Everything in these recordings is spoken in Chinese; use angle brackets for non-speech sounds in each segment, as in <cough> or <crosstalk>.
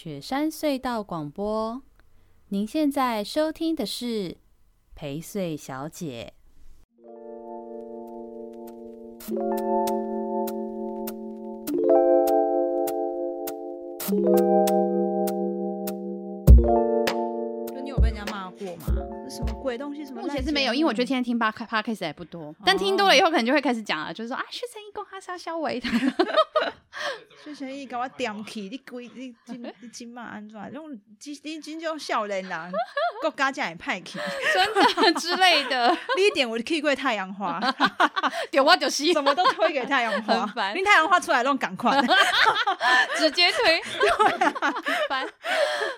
雪山隧道广播，您现在收听的是陪睡小姐。你有被人家骂过吗？什么鬼东西？什么？目前是没有，因为我觉得天天听 Podcast 还不多，但听多了以后可能就会开始讲了，就是说啊，薛成义公哈沙肖维他。学生一给我点起，你鬼你今你今嘛安怎？用今你今种少年人，国家这样派去，<laughs> 真的之类的。<laughs> 第一点我就去过太阳花，<laughs> 点我就是什么都推给太阳花，烦。你太阳花出来弄赶快，直接推，烦。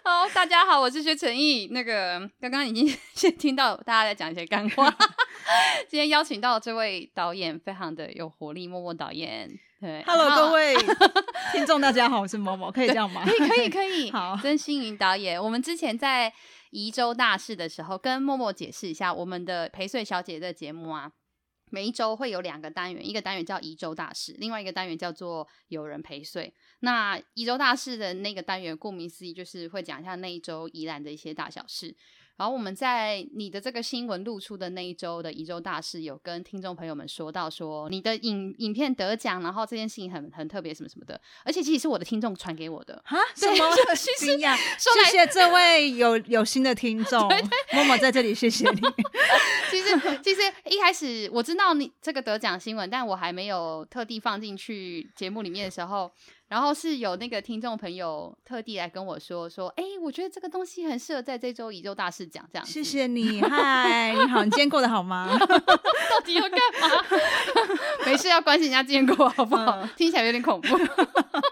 好，大家好，我是薛成义。那个刚刚已经先听到大家在讲一些干话，<laughs> 今天邀请到这位导演，非常的有活力，默默导演。对，Hello，各位 <laughs> 听众，大家好，我是默默，可以这样吗？可以，可以，可以。<laughs> 好，曾心云导演，我们之前在宜州大事的时候，跟默默解释一下我们的陪睡小姐的节目啊，每一周会有两个单元，一个单元叫宜州大事，另外一个单元叫做有人陪睡。那宜州大事的那个单元，顾名思义，就是会讲一下那一周宜兰的一些大小事。然后我们在你的这个新闻露出的那一周的一周大事，有跟听众朋友们说到说你的影影片得奖，然后这件事情很很特别什么什么的，而且其实是我的听众传给我的啊，什么惊讶？谢谢这位有 <laughs> 有心的听众，默默在这里谢谢你。<laughs> 其实其实一开始我知道你这个得奖新闻，但我还没有特地放进去节目里面的时候。然后是有那个听众朋友特地来跟我说说，哎，我觉得这个东西很适合在这周宇宙大事讲这样。谢谢你，嗨，你好，你今天过得好吗？<laughs> 到底要干嘛？<laughs> 没事，要关心人家今天过得好不好？嗯、听起来有点恐怖。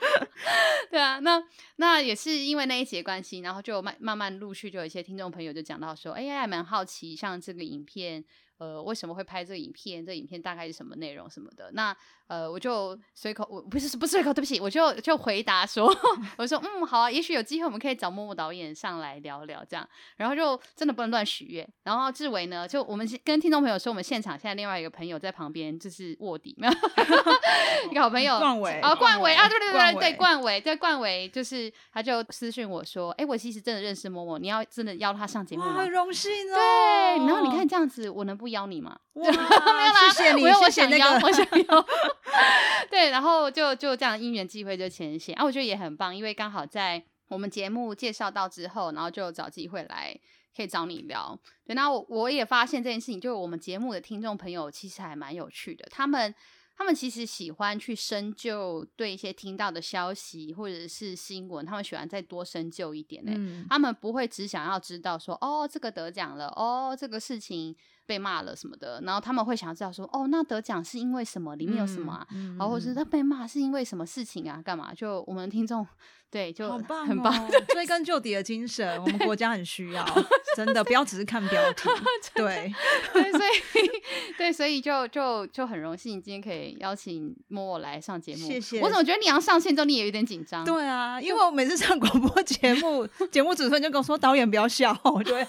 <laughs> 对啊，那那也是因为那一集的关系，然后就慢慢慢陆续就有一些听众朋友就讲到说，哎呀，还蛮好奇，像这个影片。呃，为什么会拍这个影片？这影片大概是什么内容什么的？那呃，我就随口，我不是不是随口，对不起，我就就回答说，<laughs> 我说嗯，好啊，也许有机会我们可以找默默导演上来聊聊这样。然后就真的不能乱许愿。然后志伟呢，就我们跟听众朋友说，我们现场现在另外一个朋友在旁边就是卧底，没 <laughs> 有一个好朋友冠伟啊，冠伟啊，对对对对对，冠伟伟对冠伟，就是他就私讯我说，哎，我其实真的认识默默，你要真的邀他上节目吗？很荣幸哦。对，然后你看这样子，我能不？邀你吗？哇，<laughs> 没有啦，谢谢你，我想要，那个、我想要。<laughs> 对，然后就就这样因缘际会就牵线啊，我觉得也很棒，因为刚好在我们节目介绍到之后，然后就找机会来可以找你聊。对，那我我也发现这件事情，就是我们节目的听众朋友其实还蛮有趣的，他们。他们其实喜欢去深究对一些听到的消息或者是新闻，他们喜欢再多深究一点呢。嗯、他们不会只想要知道说，哦，这个得奖了，哦，这个事情被骂了什么的，然后他们会想要知道说，哦，那得奖是因为什么？里面有什么啊？嗯嗯、然后或者是他被骂是因为什么事情啊？干嘛？就我们听众。对，就很棒，很棒，追根究底的精神，我们国家很需要，<laughs> 真的不要只是看标题。<laughs> 对，对，所以，<laughs> 对，所以就就就很荣幸今天可以邀请默默来上节目。谢谢。我怎么觉得你要上线之后你也有点紧张？对啊，因为我每次上广播节目，节目主持人就跟我说：“导演不要笑。”我就会，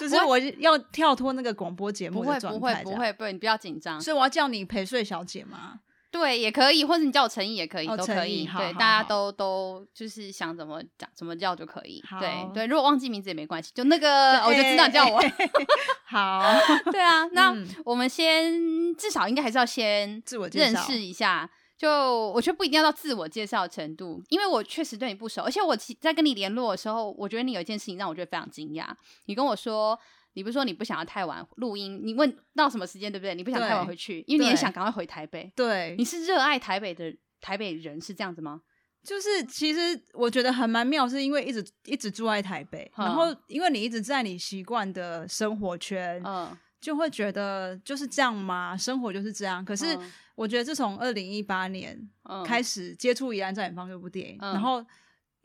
就是我要跳脱那个广播节目的状态。不会，不会，不会，不会，你不要紧张。所以我要叫你陪睡小姐吗？对，也可以，或者你叫我成毅也可以，哦、都可以。对，大家都都就是想怎么讲怎么叫就可以。对对，如果忘记名字也没关系，就那个我就知道叫我。<laughs> 好，<laughs> 对啊，那我们先、嗯、至少应该还是要先自我认识一下。就我觉得不一定要到自我介绍的程度，因为我确实对你不熟，而且我在跟你联络的时候，我觉得你有一件事情让我觉得非常惊讶。你跟我说。你不是说你不想要太晚录音？你问到什么时间，对不对？你不想太晚回去，因为你也想赶快回台北。对，你是热爱台北的台北人，是这样子吗？就是其实我觉得还蛮妙，是因为一直一直住在台北，嗯、然后因为你一直在你习惯的生活圈，嗯，就会觉得就是这样吗？生活就是这样。可是我觉得自从二零一八年开始接触《宜兰在远方》这部电影，嗯、然后。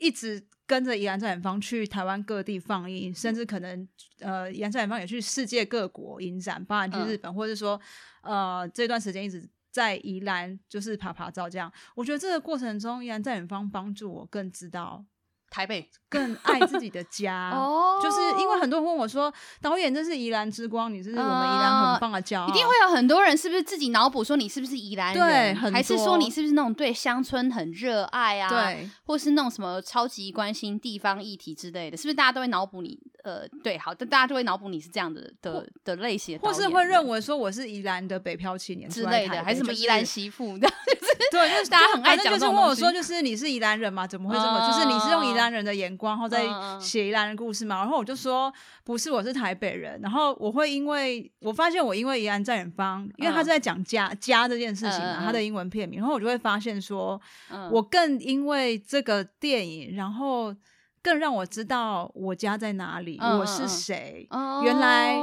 一直跟着宜兰在远方去台湾各地放映，甚至可能呃，宜兰在远方也去世界各国影展，包含去日本，嗯、或者说呃，这段时间一直在宜兰就是爬爬照这样。我觉得这个过程中，宜兰在远方帮助我更知道台北 <laughs> 更爱自己的家。<laughs> 哦，就是因为很多人问我说，导演这是宜兰之光，你是我们宜兰很棒的骄傲，一定会有很多人是不是自己脑补说你是不是宜兰人，对，还是说你是不是那种对乡村很热爱啊，对，或是那种什么超级关心地方议题之类的，是不是大家都会脑补你？呃，对，好的，大家就会脑补你是这样的的的类型，或是会认为说我是宜兰的北漂青年之类的，还是什么宜兰媳妇？的，<laughs> 对，就是大家很爱讲，就是问我说，就是你是宜兰人吗？怎么会这么？就是你是用宜兰人的眼光，然后再写宜兰的故事嘛？然后我就说不是，我是台北人。然后我会因为我发现我因为宜兰在远方，因为他是在讲家家这件事情嘛，他的英文片名，然后我就会发现说，我更因为这个电影，然后。更让我知道我家在哪里，嗯、我是谁。哦、原来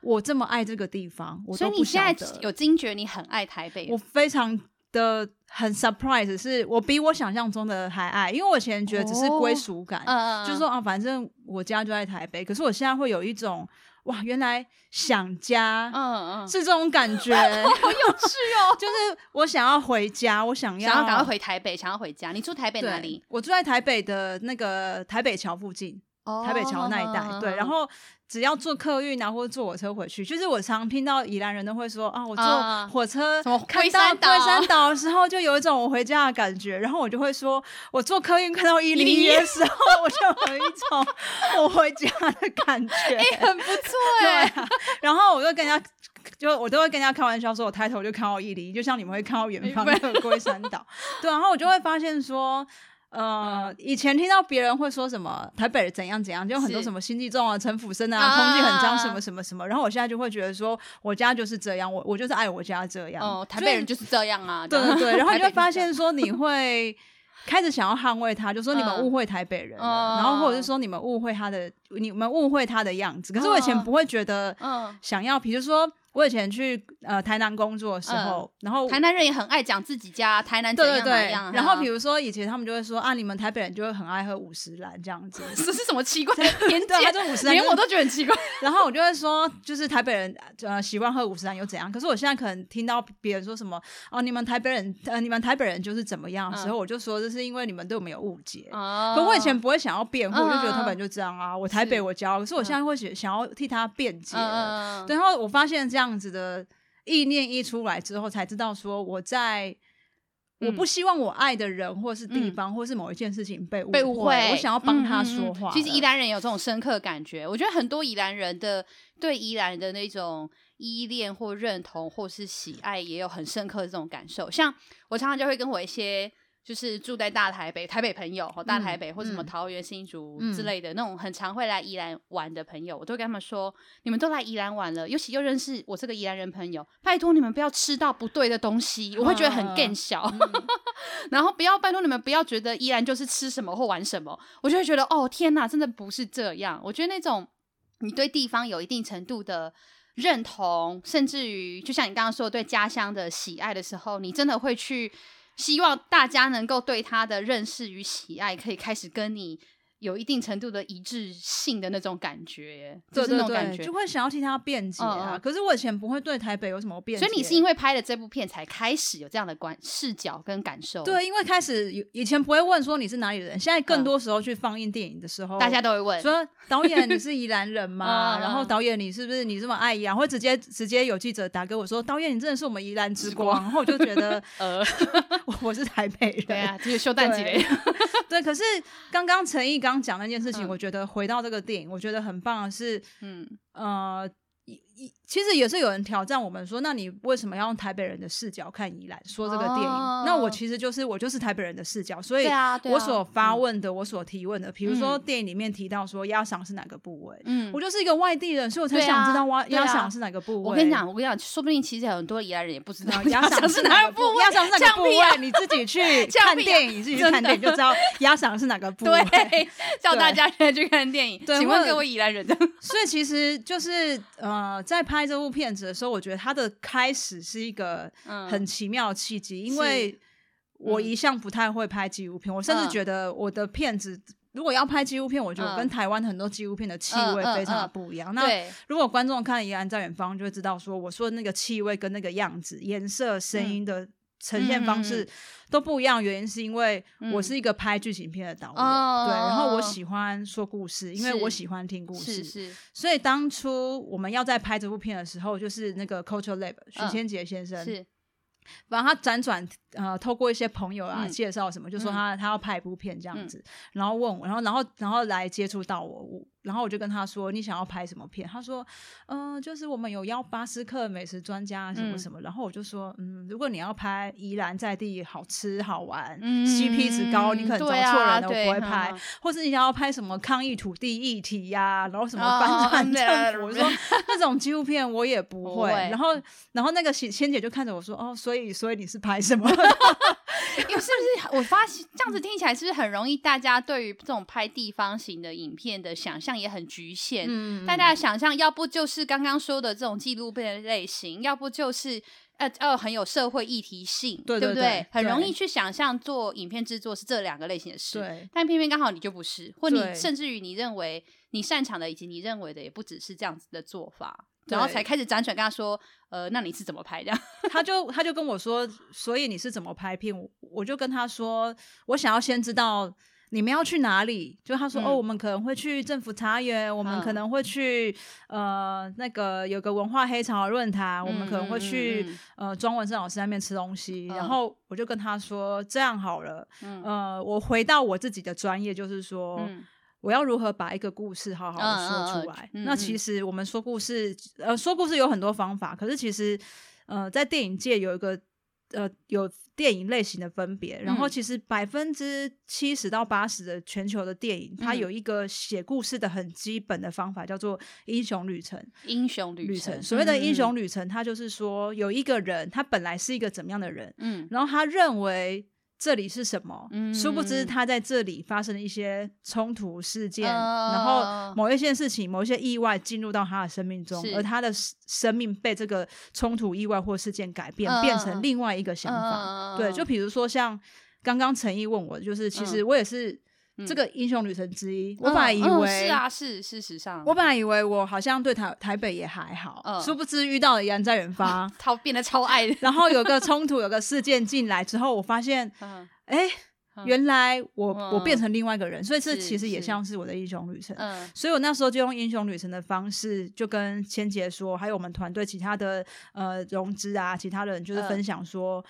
我这么爱这个地方。所以你现在有惊觉你很爱台北？我非常的很 surprise，是我比我想象中的还爱，因为我以前觉得只是归属感，哦、就是说啊，反正我家就在台北。可是我现在会有一种。哇，原来想家，嗯嗯，是这种感觉，<laughs> 好有趣哦。<laughs> 就是我想要回家，我想要想要赶快回台北，想要回家。你住台北哪里？我住在台北的那个台北桥附近，台北桥那一带。对，然后。只要坐客运啊，或者坐火车回去，就是我常听到宜兰人都会说啊，我坐火车看到龟山岛的时候，就有一种我回家的感觉。然后我就会说，我坐客运看到一零一的时候，我就有一种我回家的感觉，<laughs> 欸、很不错 <laughs> 哎、欸啊。然后我就跟人家，就我都会跟人家开玩笑说，我抬头就看到一零一，就像你们会看到远方的龟山岛。对，然后我就会发现说。呃，以前听到别人会说什么台北人怎样怎样，就很多什么心机重啊、城府深啊、空气很脏什么什么什么。然后我现在就会觉得说，我家就是这样，我我就是爱我家这样。哦，台北人就是这样啊。对对对，<laughs> 然后你会发现说，你会开始想要捍卫他，就说你们误会台北人，然后或者是说你们误会他的，你们误会他的样子。可是我以前不会觉得，想要，比如说。我以前去呃台南工作的时候，然后台南人也很爱讲自己家台南怎样怎样。然后比如说以前他们就会说啊，你们台北人就会很爱喝五十兰这样子，<laughs> 这是什么奇怪的偏见？他就五十岚，连我都觉得很奇怪。<laughs> 然后我就会说，就是台北人呃习惯喝五十兰又怎样？可是我现在可能听到别人说什么哦，你们台北人呃你们台北人就是怎么样的时候，我就说这是因为你们对我们有误解。可我以前不会想要辩护，我就觉得台北人就这样啊，我台北我骄傲。可是我现在会想想要替他辩解。然后我发现这样子的。意念一出来之后，才知道说我在，我不希望我爱的人或是地方或是某一件事情被误会，我想要帮他说话。其实宜兰人有这种深刻感觉，我觉得很多宜兰人的对宜兰的那种依恋或认同或是喜爱，也有很深刻的这种感受。像我常常就会跟我一些。就是住在大台北，台北朋友，大台北或什么桃园、新竹之类的、嗯、那种，很常会来宜兰玩的朋友，我都跟他们说：你们都来宜兰玩了，尤其又认识我这个宜兰人朋友，拜托你们不要吃到不对的东西，我会觉得很更小。嗯、<laughs> 然后不要拜托你们不要觉得宜兰就是吃什么或玩什么，我就会觉得哦天哪，真的不是这样。我觉得那种你对地方有一定程度的认同，甚至于就像你刚刚说对家乡的喜爱的时候，你真的会去。希望大家能够对他的认识与喜爱，可以开始跟你。有一定程度的一致性的那种感觉，就是那种感觉，就会想要替他辩解啊。可是我以前不会对台北有什么辩解，所以你是因为拍了这部片才开始有这样的观视角跟感受。对，因为开始以前不会问说你是哪里人，现在更多时候去放映电影的时候，大家都会问说导演你是宜 <laughs> 兰人吗？然后导演你是不是你这么爱宜兰？会直接直接有记者打给我说导演你真的是我们宜兰之光，然后我就觉得 <laughs> 呃，<laughs> 我是台北人，对啊，就是修蛋姐。对，可是刚刚陈毅刚讲那件事情，我觉得回到这个电影，我觉得很棒的是，嗯呃。其实也是有人挑战我们说，那你为什么要用台北人的视角看宜兰说这个电影？哦、那我其实就是我就是台北人的视角，所以我所发问的，啊啊、我所提问的，比如说电影里面提到说鸭嗓是哪个部位，嗯，我就是一个外地人，所以我才想知道鸭鸭嗓是哪个部位。我跟你讲，我跟你讲，说不定其实很多宜兰人也不知道鸭嗓是哪个部位，鸭嗓是哪个部位，你自己去 <laughs> 看电影，你自己去看电影就知道鸭嗓是哪个部位。<laughs> 对，<laughs> 叫大家现在去看电影。对，请问各位宜兰人的，所以其实就是呃，在拍这部片。子的时候，我觉得它的开始是一个很奇妙的契机，嗯、因为我一向不太会拍纪录片，嗯、我甚至觉得我的片子如果要拍纪录片，我觉得跟台湾很多纪录片的气味非常的不一样。嗯嗯嗯、那如果观众看《宜安在远方》，就会知道说我说的那个气味跟那个样子、颜色、声音的呈现方式都不一样，原因是因为我是一个拍剧情片的导演，嗯、对，然后我喜欢说故事，因为我喜欢听故事，是。是。所以当初我们要在拍这部片的时候，就是那个 Culture Lab 许千杰先生，是，然后他辗转呃，透过一些朋友啊、嗯、介绍什么，就说他他要拍一部片这样子，嗯、然后问我，然后然后然后来接触到我。我然后我就跟他说：“你想要拍什么片？”他说：“嗯、呃，就是我们有邀巴斯克美食专家什么什么。嗯”然后我就说：“嗯，如果你要拍宜兰在地好吃好玩、嗯、CP 值高，你可能找错人了，啊、我不会拍。嗯”或是你想要拍什么抗议土地议题呀、啊，然后什么反转政府，我说那种纪录片我也不会。不会然后，然后那个仙姐就看着我说：“哦，所以，所以你是拍什么？” <laughs> 因为是不是我发现这样子听起来是不是很容易？大家对于这种拍地方型的影片的想象也很局限。嗯，大家的想象要不就是刚刚说的这种纪录片的类型，要不就是呃呃很有社会议题性，对，不对？很容易去想象做影片制作是这两个类型的事。对，但偏偏刚好你就不是，或你甚至于你认为你擅长的以及你认为的也不只是这样子的做法。然后才开始辗转跟他说，呃，那你是怎么拍的？<laughs> 他就他就跟我说，所以你是怎么拍片？我我就跟他说，我想要先知道你们要去哪里。就他说，嗯、哦，我们可能会去政府茶园，我们可能会去、嗯、呃那个有个文化黑潮论坛，嗯、我们可能会去、嗯、呃庄文胜老师那边吃东西。嗯、然后我就跟他说，这样好了，嗯、呃，我回到我自己的专业，就是说。嗯我要如何把一个故事好好的说出来？嗯嗯嗯、那其实我们说故事，呃，说故事有很多方法。可是其实，呃，在电影界有一个，呃，有电影类型的分别。然后，其实百分之七十到八十的全球的电影，嗯、它有一个写故事的很基本的方法，叫做英雄旅程。英雄旅程，所谓的英雄旅程，它就是说有一个人，他本来是一个怎么样的人，嗯，然后他认为。这里是什么？嗯、殊不知他在这里发生了一些冲突事件，呃、然后某一件事情、某一些意外进入到他的生命中，而他的生命被这个冲突、意外或事件改变，呃、变成另外一个想法。呃、对，就比如说像刚刚陈毅问我，就是其实我也是。这个英雄旅程之一，嗯、我本来以为、是啊，是事实上，我本来以为我好像对台台北也还好，嗯、殊不知遇到了宜兰在远方，<laughs> 他变得超爱，<laughs> 然后有个冲突，有个事件进来之后，我发现，哎、嗯，原来我、嗯、我变成另外一个人，所以这其实也像是。我的英雄旅程。嗯，所以我那时候就用英雄旅程的方式，就跟千杰说，还有我们团队其他的呃融资啊，其他的人就是分享说。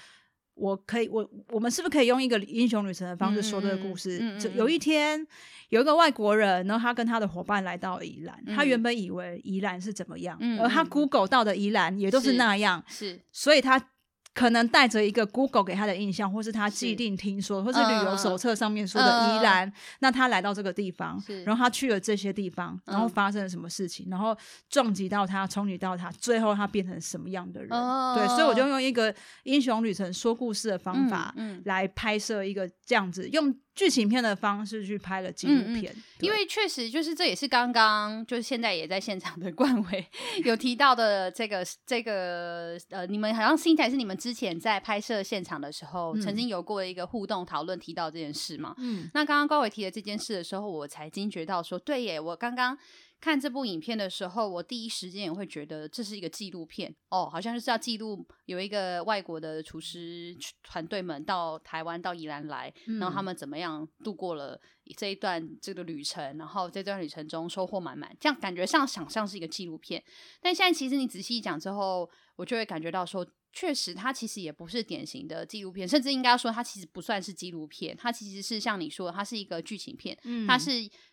嗯我可以，我我们是不是可以用一个英雄旅程的方式说这个故事？嗯嗯、就有一天，有一个外国人，然后他跟他的伙伴来到宜兰，嗯、他原本以为宜兰是怎么样，嗯、而他 Google 到的宜兰也都是那样，是，是所以他。可能带着一个 Google 给他的印象，或是他既定听说，是或是旅游手册上面说的宜兰，呃、那他来到这个地方，然后他去了这些地方，然后发生了什么事情，嗯、然后撞击到他，冲击到他，最后他变成什么样的人？呃、对，所以我就用一个英雄旅程说故事的方法，来拍摄一个这样子、嗯嗯、用。剧情片的方式去拍了纪录片，嗯嗯、因为确实就是这也是刚刚就是现在也在现场的冠伟 <laughs> 有提到的这个这个呃，你们好像新台是你们之前在拍摄现场的时候、嗯、曾经有过一个互动讨论提到这件事嘛？嗯，那刚刚冠伟提的这件事的时候，我才惊觉到说，对耶，我刚刚。看这部影片的时候，我第一时间也会觉得这是一个纪录片。哦，好像就是要记录有一个外国的厨师团队们到台湾到宜兰来，嗯、然后他们怎么样度过了这一段这个旅程，然后这段旅程中收获满满，这样感觉上想象是一个纪录片。但现在其实你仔细一讲之后，我就会感觉到说，确实它其实也不是典型的纪录片，甚至应该说它其实不算是纪录片，它其实是像你说的，它是一个剧情片，嗯、它是。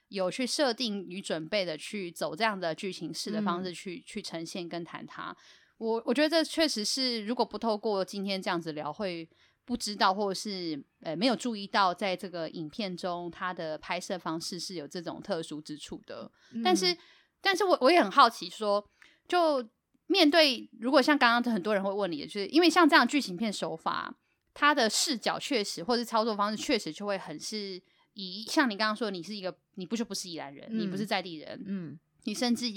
有去设定与准备的去走这样的剧情式的方式去、嗯、去呈现跟谈它，我我觉得这确实是如果不透过今天这样子聊，会不知道或者是呃没有注意到，在这个影片中它的拍摄方式是有这种特殊之处的。嗯、但是，但是我我也很好奇说，就面对如果像刚刚很多人会问你的，就是因为像这样剧情片手法，它的视角确实或者是操作方式确实就会很是。以像你刚刚说，你是一个，你不就不是宜兰人，嗯、你不是在地人，嗯，你甚至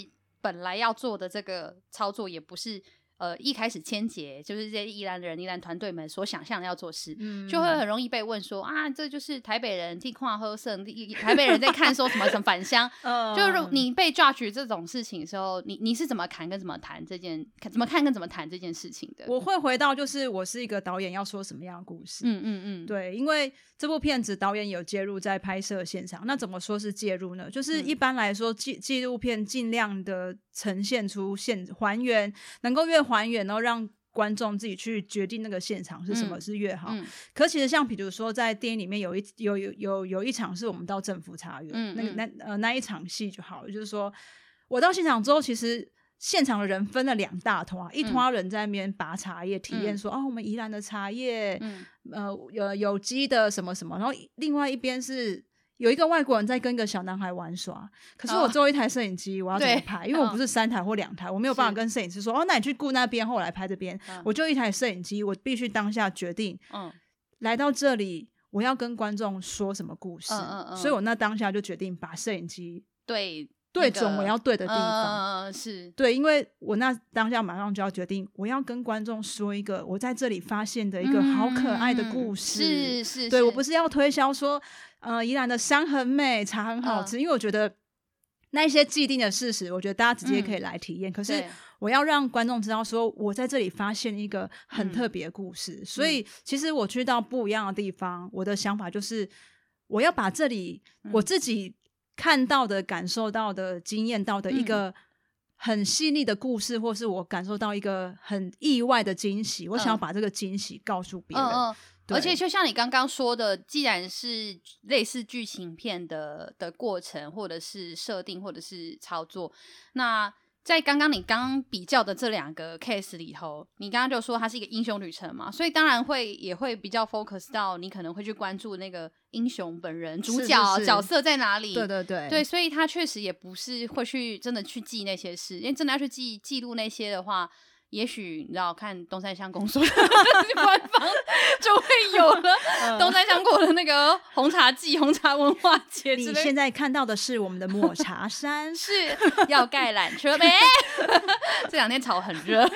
本来要做的这个操作也不是，呃，一开始签结就是这些宜兰的人、宜兰团队们所想象的要做事，嗯，就会很容易被问说啊，这就是台北人替矿喝剩，台北人在看说什么什么返乡，<laughs> 嗯，就是你被 judge 这种事情的时候，你你是怎么看跟怎么谈这件，怎么看跟怎么谈这件事情的？我会回到就是我是一个导演，要说什么样的故事？嗯嗯嗯，对，因为这部片子导演有介入在拍摄现场，那怎么说是介入呢？就是一般来说纪纪录片尽量的呈现出现还原，能够越还原，然后让观众自己去决定那个现场是什么是越好。嗯嗯、可其实像比如说在电影里面有一有有有有一场是我们到政府茶园，那个那呃那一场戏就好了。就是说我到现场之后，其实现场的人分了两大团，一团人在那边拔茶叶，体验说、嗯、哦我们宜兰的茶叶，嗯、呃有有机的什么什么，然后另外一边是。有一个外国人在跟一个小男孩玩耍，可是我只有一台摄影机，我要怎么拍？<laughs> 因为我不是三台或两台，我没有办法跟摄影师说哦，那你去顾那边，后来拍这边。我就一台摄影机，我必须当下决定。嗯，来到这里，我要跟观众说什么故事？嗯嗯，所以我那当下就决定把摄影机对对准我要对的地方。嗯，是对，因为我那当下马上就要决定，我要跟观众说一个我在这里发现的一个好可爱的故事。是是，对我不是要推销说。呃，宜兰的山很美，茶很好吃。嗯、因为我觉得那一些既定的事实，我觉得大家直接可以来体验。嗯、可是我要让观众知道，说我在这里发现一个很特别的故事。嗯、所以，其实我去到不一样的地方，我的想法就是我要把这里我自己看到的、感受到的、经验到的一个很细腻的故事，或是我感受到一个很意外的惊喜，我想要把这个惊喜告诉别人。嗯嗯嗯而且就像你刚刚说的，既然是类似剧情片的的过程，或者是设定，或者是操作，那在刚刚你刚刚比较的这两个 case 里头，你刚刚就说它是一个英雄旅程嘛，所以当然会也会比较 focus 到你可能会去关注那个英雄本人、主角是是是角色在哪里。对对对，对，所以他确实也不是会去真的去记那些事，因为真的要去记记录那些的话。也许你知道，看东山乡公所 <laughs> 的官方就会有了东山乡过的那个红茶季、红茶文化节。你现在看到的是我们的抹茶山，是要盖缆车呗？<laughs> 这两天炒很热，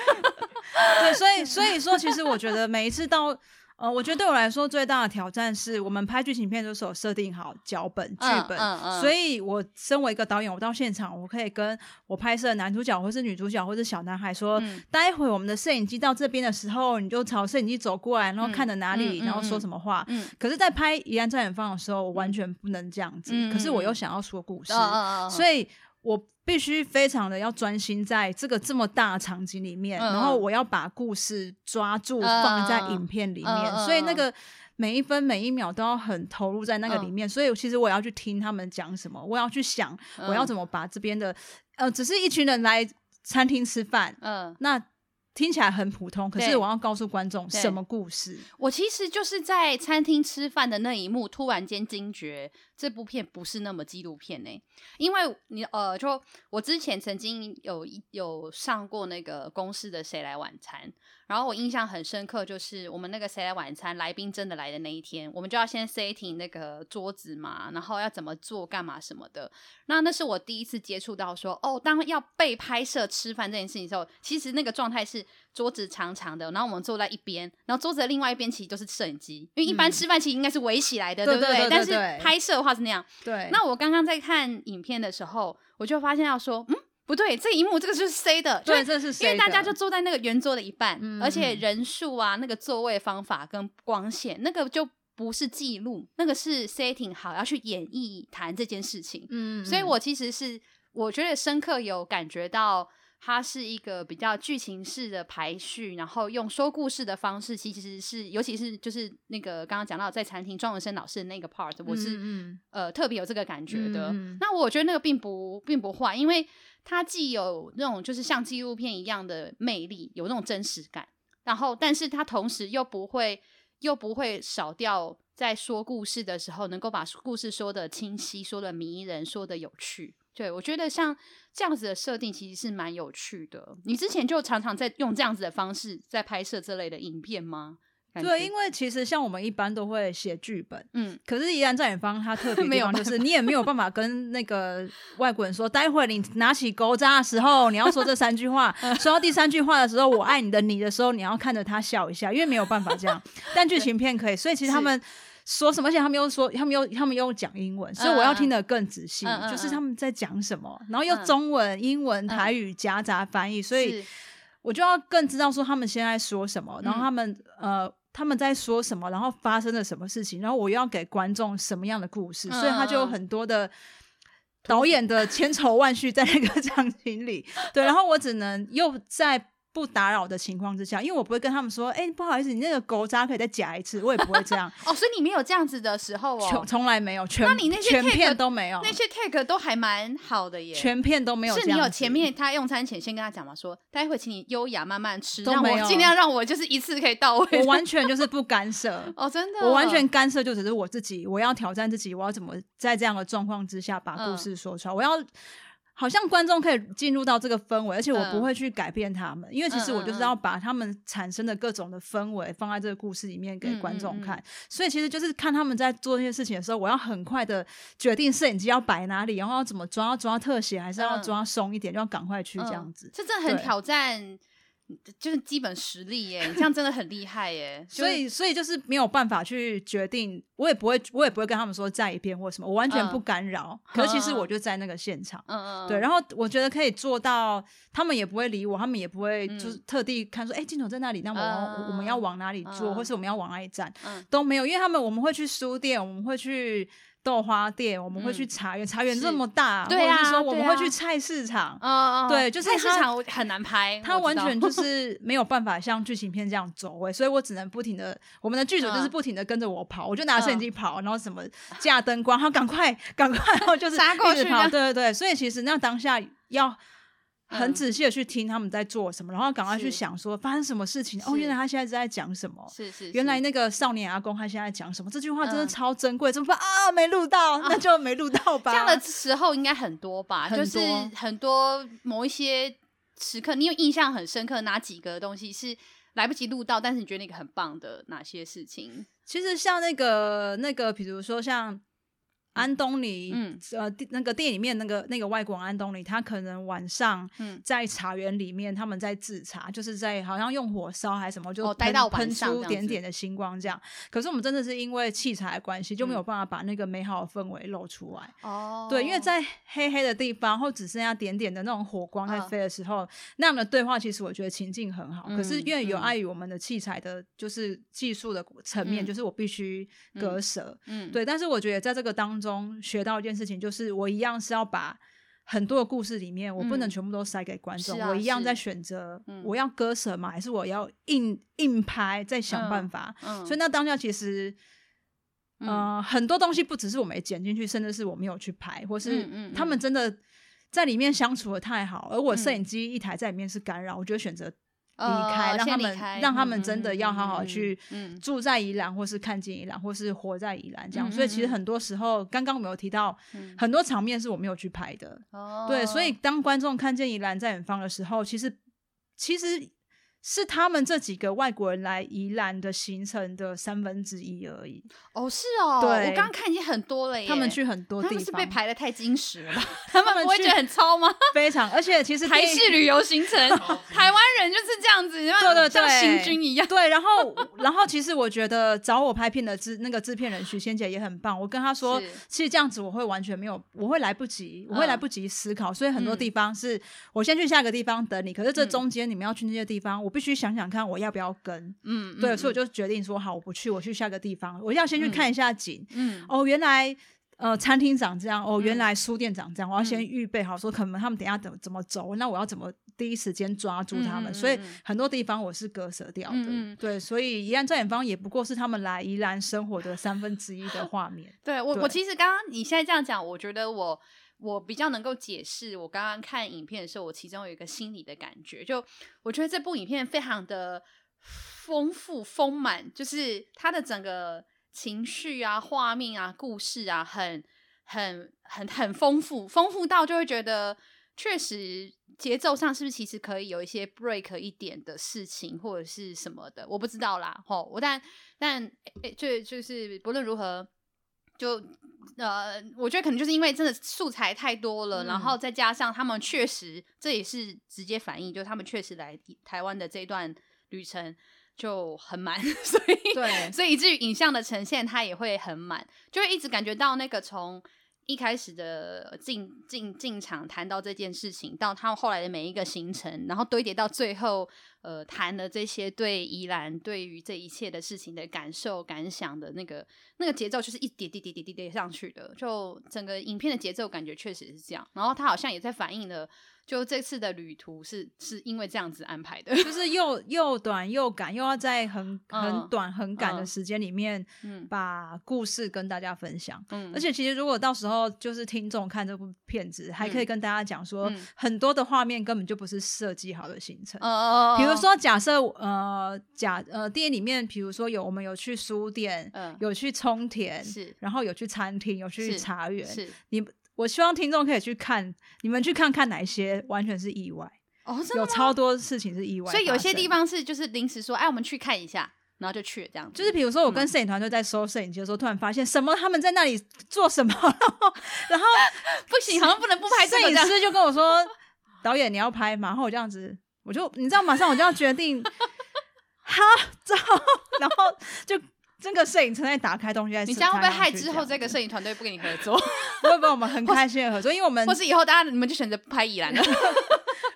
对，所以所以说，其实我觉得每一次到。呃，我觉得对我来说最大的挑战是我们拍剧情片的时候设定好脚本剧本，嗯嗯嗯、所以我身为一个导演，我到现场我可以跟我拍摄的男主角或是女主角或是小男孩说，嗯、待会我们的摄影机到这边的时候，你就朝摄影机走过来，然后看着哪里，嗯、然后说什么话。可是，在拍《宜兰在远方》的时候，我完全不能这样子。嗯、可是我又想要说故事，嗯、所以我。必须非常的要专心在这个这么大的场景里面，嗯、然后我要把故事抓住放在影片里面，嗯、所以那个每一分每一秒都要很投入在那个里面。嗯、所以其实我要去听他们讲什么，我要去想我要怎么把这边的呃，只是一群人来餐厅吃饭，嗯，那。听起来很普通，可是我要告诉观众什么故事？我其实就是在餐厅吃饭的那一幕，突然间惊觉这部片不是那么纪录片呢、欸。因为你呃，就我之前曾经有有上过那个公司的《谁来晚餐》，然后我印象很深刻，就是我们那个《谁来晚餐》来宾真的来的那一天，我们就要先 setting 那个桌子嘛，然后要怎么做、干嘛什么的。那那是我第一次接触到说，哦，当要被拍摄吃饭这件事情的时候，其实那个状态是。桌子长长的，然后我们坐在一边，然后桌子的另外一边其实都是摄影机，因为一般吃饭其实应该是围起来的，嗯、对不对？对对对对对，但是拍摄的话是那样。对。那我刚刚在看影片的时候，我就发现要说，嗯，不对，这一幕这个就是 C 的，对，这是因为大家就坐在那个圆桌的一半，嗯、而且人数啊，那个座位方法跟光线，那个就不是记录，那个是 setting 好要去演绎谈这件事情。嗯，所以我其实是我觉得深刻有感觉到。它是一个比较剧情式的排序，然后用说故事的方式，其实是尤其是就是那个刚刚讲到在餐厅庄文生老师的那个 part，我是嗯嗯呃特别有这个感觉的。那我觉得那个并不并不坏，因为它既有那种就是像纪录片一样的魅力，有那种真实感，然后但是它同时又不会又不会少掉在说故事的时候能够把故事说得清晰、说得迷人、说得有趣。对，我觉得像这样子的设定其实是蛮有趣的。你之前就常常在用这样子的方式在拍摄这类的影片吗？对，因为其实像我们一般都会写剧本，嗯，可是依然在远方，他特 <laughs> 别地方就是你也没有办法跟那个外国人说，待会儿你拿起钩扎的时候，你要说这三句话，<laughs> 说到第三句话的时候，我爱你的你的时候，你要看着他笑一下，因为没有办法这样，<laughs> 但剧情片可以，所以其实他们说什么，而且他们又说，他们又他们又讲英文，所以我要听得更仔细，嗯、就是他们在讲什么，然后又中文、英文、台语夹杂翻译，所以我就要更知道说他们现在说什么，然后他们呃。他们在说什么，然后发生了什么事情，然后我又要给观众什么样的故事，嗯、所以他就有很多的导演的千愁万绪在那个 <laughs> 场景里，对，然后我只能又在。不打扰的情况之下，因为我不会跟他们说，哎、欸，不好意思，你那个狗渣可以再夹一次，我也不会这样。哦，所以你没有这样子的时候哦，从来没有，全那你那些 take, 全片都没有，那些 take 都还蛮好的耶，全片都没有。是你有前面他用餐前先跟他讲嘛，说待会请你优雅慢慢吃，都没有，尽量让我就是一次可以到位。我完全就是不干涉 <laughs> 哦，真的，我完全干涉就只是我自己，我要挑战自己，我要怎么在这样的状况之下把故事说出来，嗯、我要。好像观众可以进入到这个氛围，而且我不会去改变他们，嗯、因为其实我就是要把他们产生的各种的氛围放在这个故事里面给观众看，嗯嗯嗯、所以其实就是看他们在做这些事情的时候，我要很快的决定摄影机要摆哪里，然后要怎么抓，要抓特写还是要抓松一点，嗯、就要赶快去这样子。这真的很挑战。就是基本实力耶，你这样真的很厉害耶。所以，所以就是没有办法去决定，我也不会，我也不会跟他们说在一边或什么，我完全不干扰。嗯、可是其实我就在那个现场，嗯嗯，对。然后我觉得可以做到，他们也不会理我，他们也不会就是特地看说，哎、嗯，镜头在那里，那我、嗯、我们要往哪里坐，嗯、或是我们要往哪里站，嗯、都没有，因为他们我们会去书店，我们会去。豆花店，我们会去茶园，茶园这么大，或者是说我们会去菜市场，对，就是菜市场很难拍，它完全就 <laughs> 是没有办法像剧情片这样走位，所以我只能不停的，我们的剧组就是不停的跟着我跑，我就拿摄影机跑，然后什么架灯光，然后赶快赶快，然后就是杀过去，对对对，所以其实那当下要。很仔细的去听他们在做什么，然后赶快去想说发生什么事情。哦，原来他现在是在讲什么？是是。原来那个少年阿公他现在讲什么？这句话真的超珍贵，怎么办啊？没录到，那就没录到吧。这样的时候应该很多吧？就是很多某一些时刻，你有印象很深刻哪几个东西是来不及录到，但是你觉得那个很棒的哪些事情？其实像那个那个，比如说像。安东尼，嗯，呃，那个店里面那个那个外国人安东尼，他可能晚上在茶园里面，他们在制茶，就是在好像用火烧还是什么，就喷喷出点点的星光这样。可是我们真的是因为器材的关系，就没有办法把那个美好的氛围露出来。哦，对，因为在黑黑的地方，或只剩下点点的那种火光在飞的时候，那样的对话，其实我觉得情境很好。可是因为有碍于我们的器材的，就是技术的层面，就是我必须割舍。嗯，对。但是我觉得在这个当中学到一件事情，就是我一样是要把很多的故事里面，我不能全部都塞给观众，我一样在选择我要割舍嘛，还是我要硬硬拍，再想办法。所以那当下其实，呃，很多东西不只是我没剪进去，甚至是我没有去拍，或是他们真的在里面相处的太好，而我摄影机一台在里面是干扰，我觉得选择。离开，让他们让他们真的要好好去住在宜兰，或是看见宜兰，或是活在宜兰这样。所以其实很多时候，刚刚我们有提到很多场面是我没有去拍的。对，所以当观众看见宜兰在远方的时候，其实其实。是他们这几个外国人来宜兰的行程的三分之一而已。哦，是哦，对，我刚刚看已经很多了耶。他们去很多地方，是被排的太精实了吧？<laughs> 他们不会觉得很超吗？<laughs> 非常，而且其实 <laughs> 台式旅游行程，台湾人就是这样子，对对对，像行军一样。对，然后然后其实我觉得找我拍片的制那个制片人许仙姐也很棒。我跟她说，其实这样子我会完全没有，我会来不及，我会来不及思考。所以很多地方是我先去下个地方等你，可是这中间你们要去那些地方，我。必须想想看，我要不要跟？嗯，对，所以我就决定说，好，我不去，我去下个地方。我要先去看一下景。嗯，哦，原来呃，餐厅长这样，哦，原来书店长这样，我要先预备好，说可能他们等下怎怎么走，那我要怎么第一时间抓住他们？所以很多地方我是割舍掉的。对，所以宜兰在远方也不过是他们来宜兰生活的三分之一的画面。<laughs> 对我，我其实刚刚你现在这样讲，我觉得我。我比较能够解释，我刚刚看影片的时候，我其中有一个心理的感觉，就我觉得这部影片非常的丰富丰满，就是它的整个情绪啊、画面啊、故事啊，很很很很丰富，丰富到就会觉得。确实节奏上是不是其实可以有一些 break 一点的事情或者是什么的，我不知道啦。吼，我但但诶，就就是不论如何，就呃，我觉得可能就是因为真的素材太多了，嗯、然后再加上他们确实这也是直接反映，就他们确实来台湾的这一段旅程就很满，<laughs> 所以对，所以以至于影像的呈现它也会很满，就会一直感觉到那个从。一开始的进进进场谈到这件事情，到他们后来的每一个行程，然后堆叠到最后，呃，谈的这些对宜兰对于这一切的事情的感受感想的那个那个节奏，就是一叠叠叠叠叠叠上去的，就整个影片的节奏感觉确实是这样。然后他好像也在反映了。就这次的旅途是是因为这样子安排的，<laughs> 就是又又短又赶，又要在很很短很赶的时间里面，把故事跟大家分享。嗯，而且其实如果到时候就是听众看这部片子，嗯、还可以跟大家讲说，嗯、很多的画面根本就不是设计好的行程。哦哦，比如说假设呃假呃电影里面，比如说有我们有去书店，嗯，有去冲田，是，然后有去餐厅，有去茶园，是你。我希望听众可以去看，你们去看看哪一些完全是意外哦，有超多事情是意外，所以有些地方是就是临时说，哎，我们去看一下，然后就去了这样子。就是比如说，我跟摄影团队在收摄影机的时候，突然发现什么，他们在那里做什么，然后然后 <laughs> 不行，好像不能不拍。摄影师就跟我说，导演你要拍嘛，然后我这样子，我就你知道，马上我就要决定，<laughs> 好走，然后就。这个摄影车在打开东西，你将会不会害之后这个摄影团队不跟你合作？不会不会，我们很开心的合作，因为我们或是以后大家你们就选择不拍宜兰了。<laughs>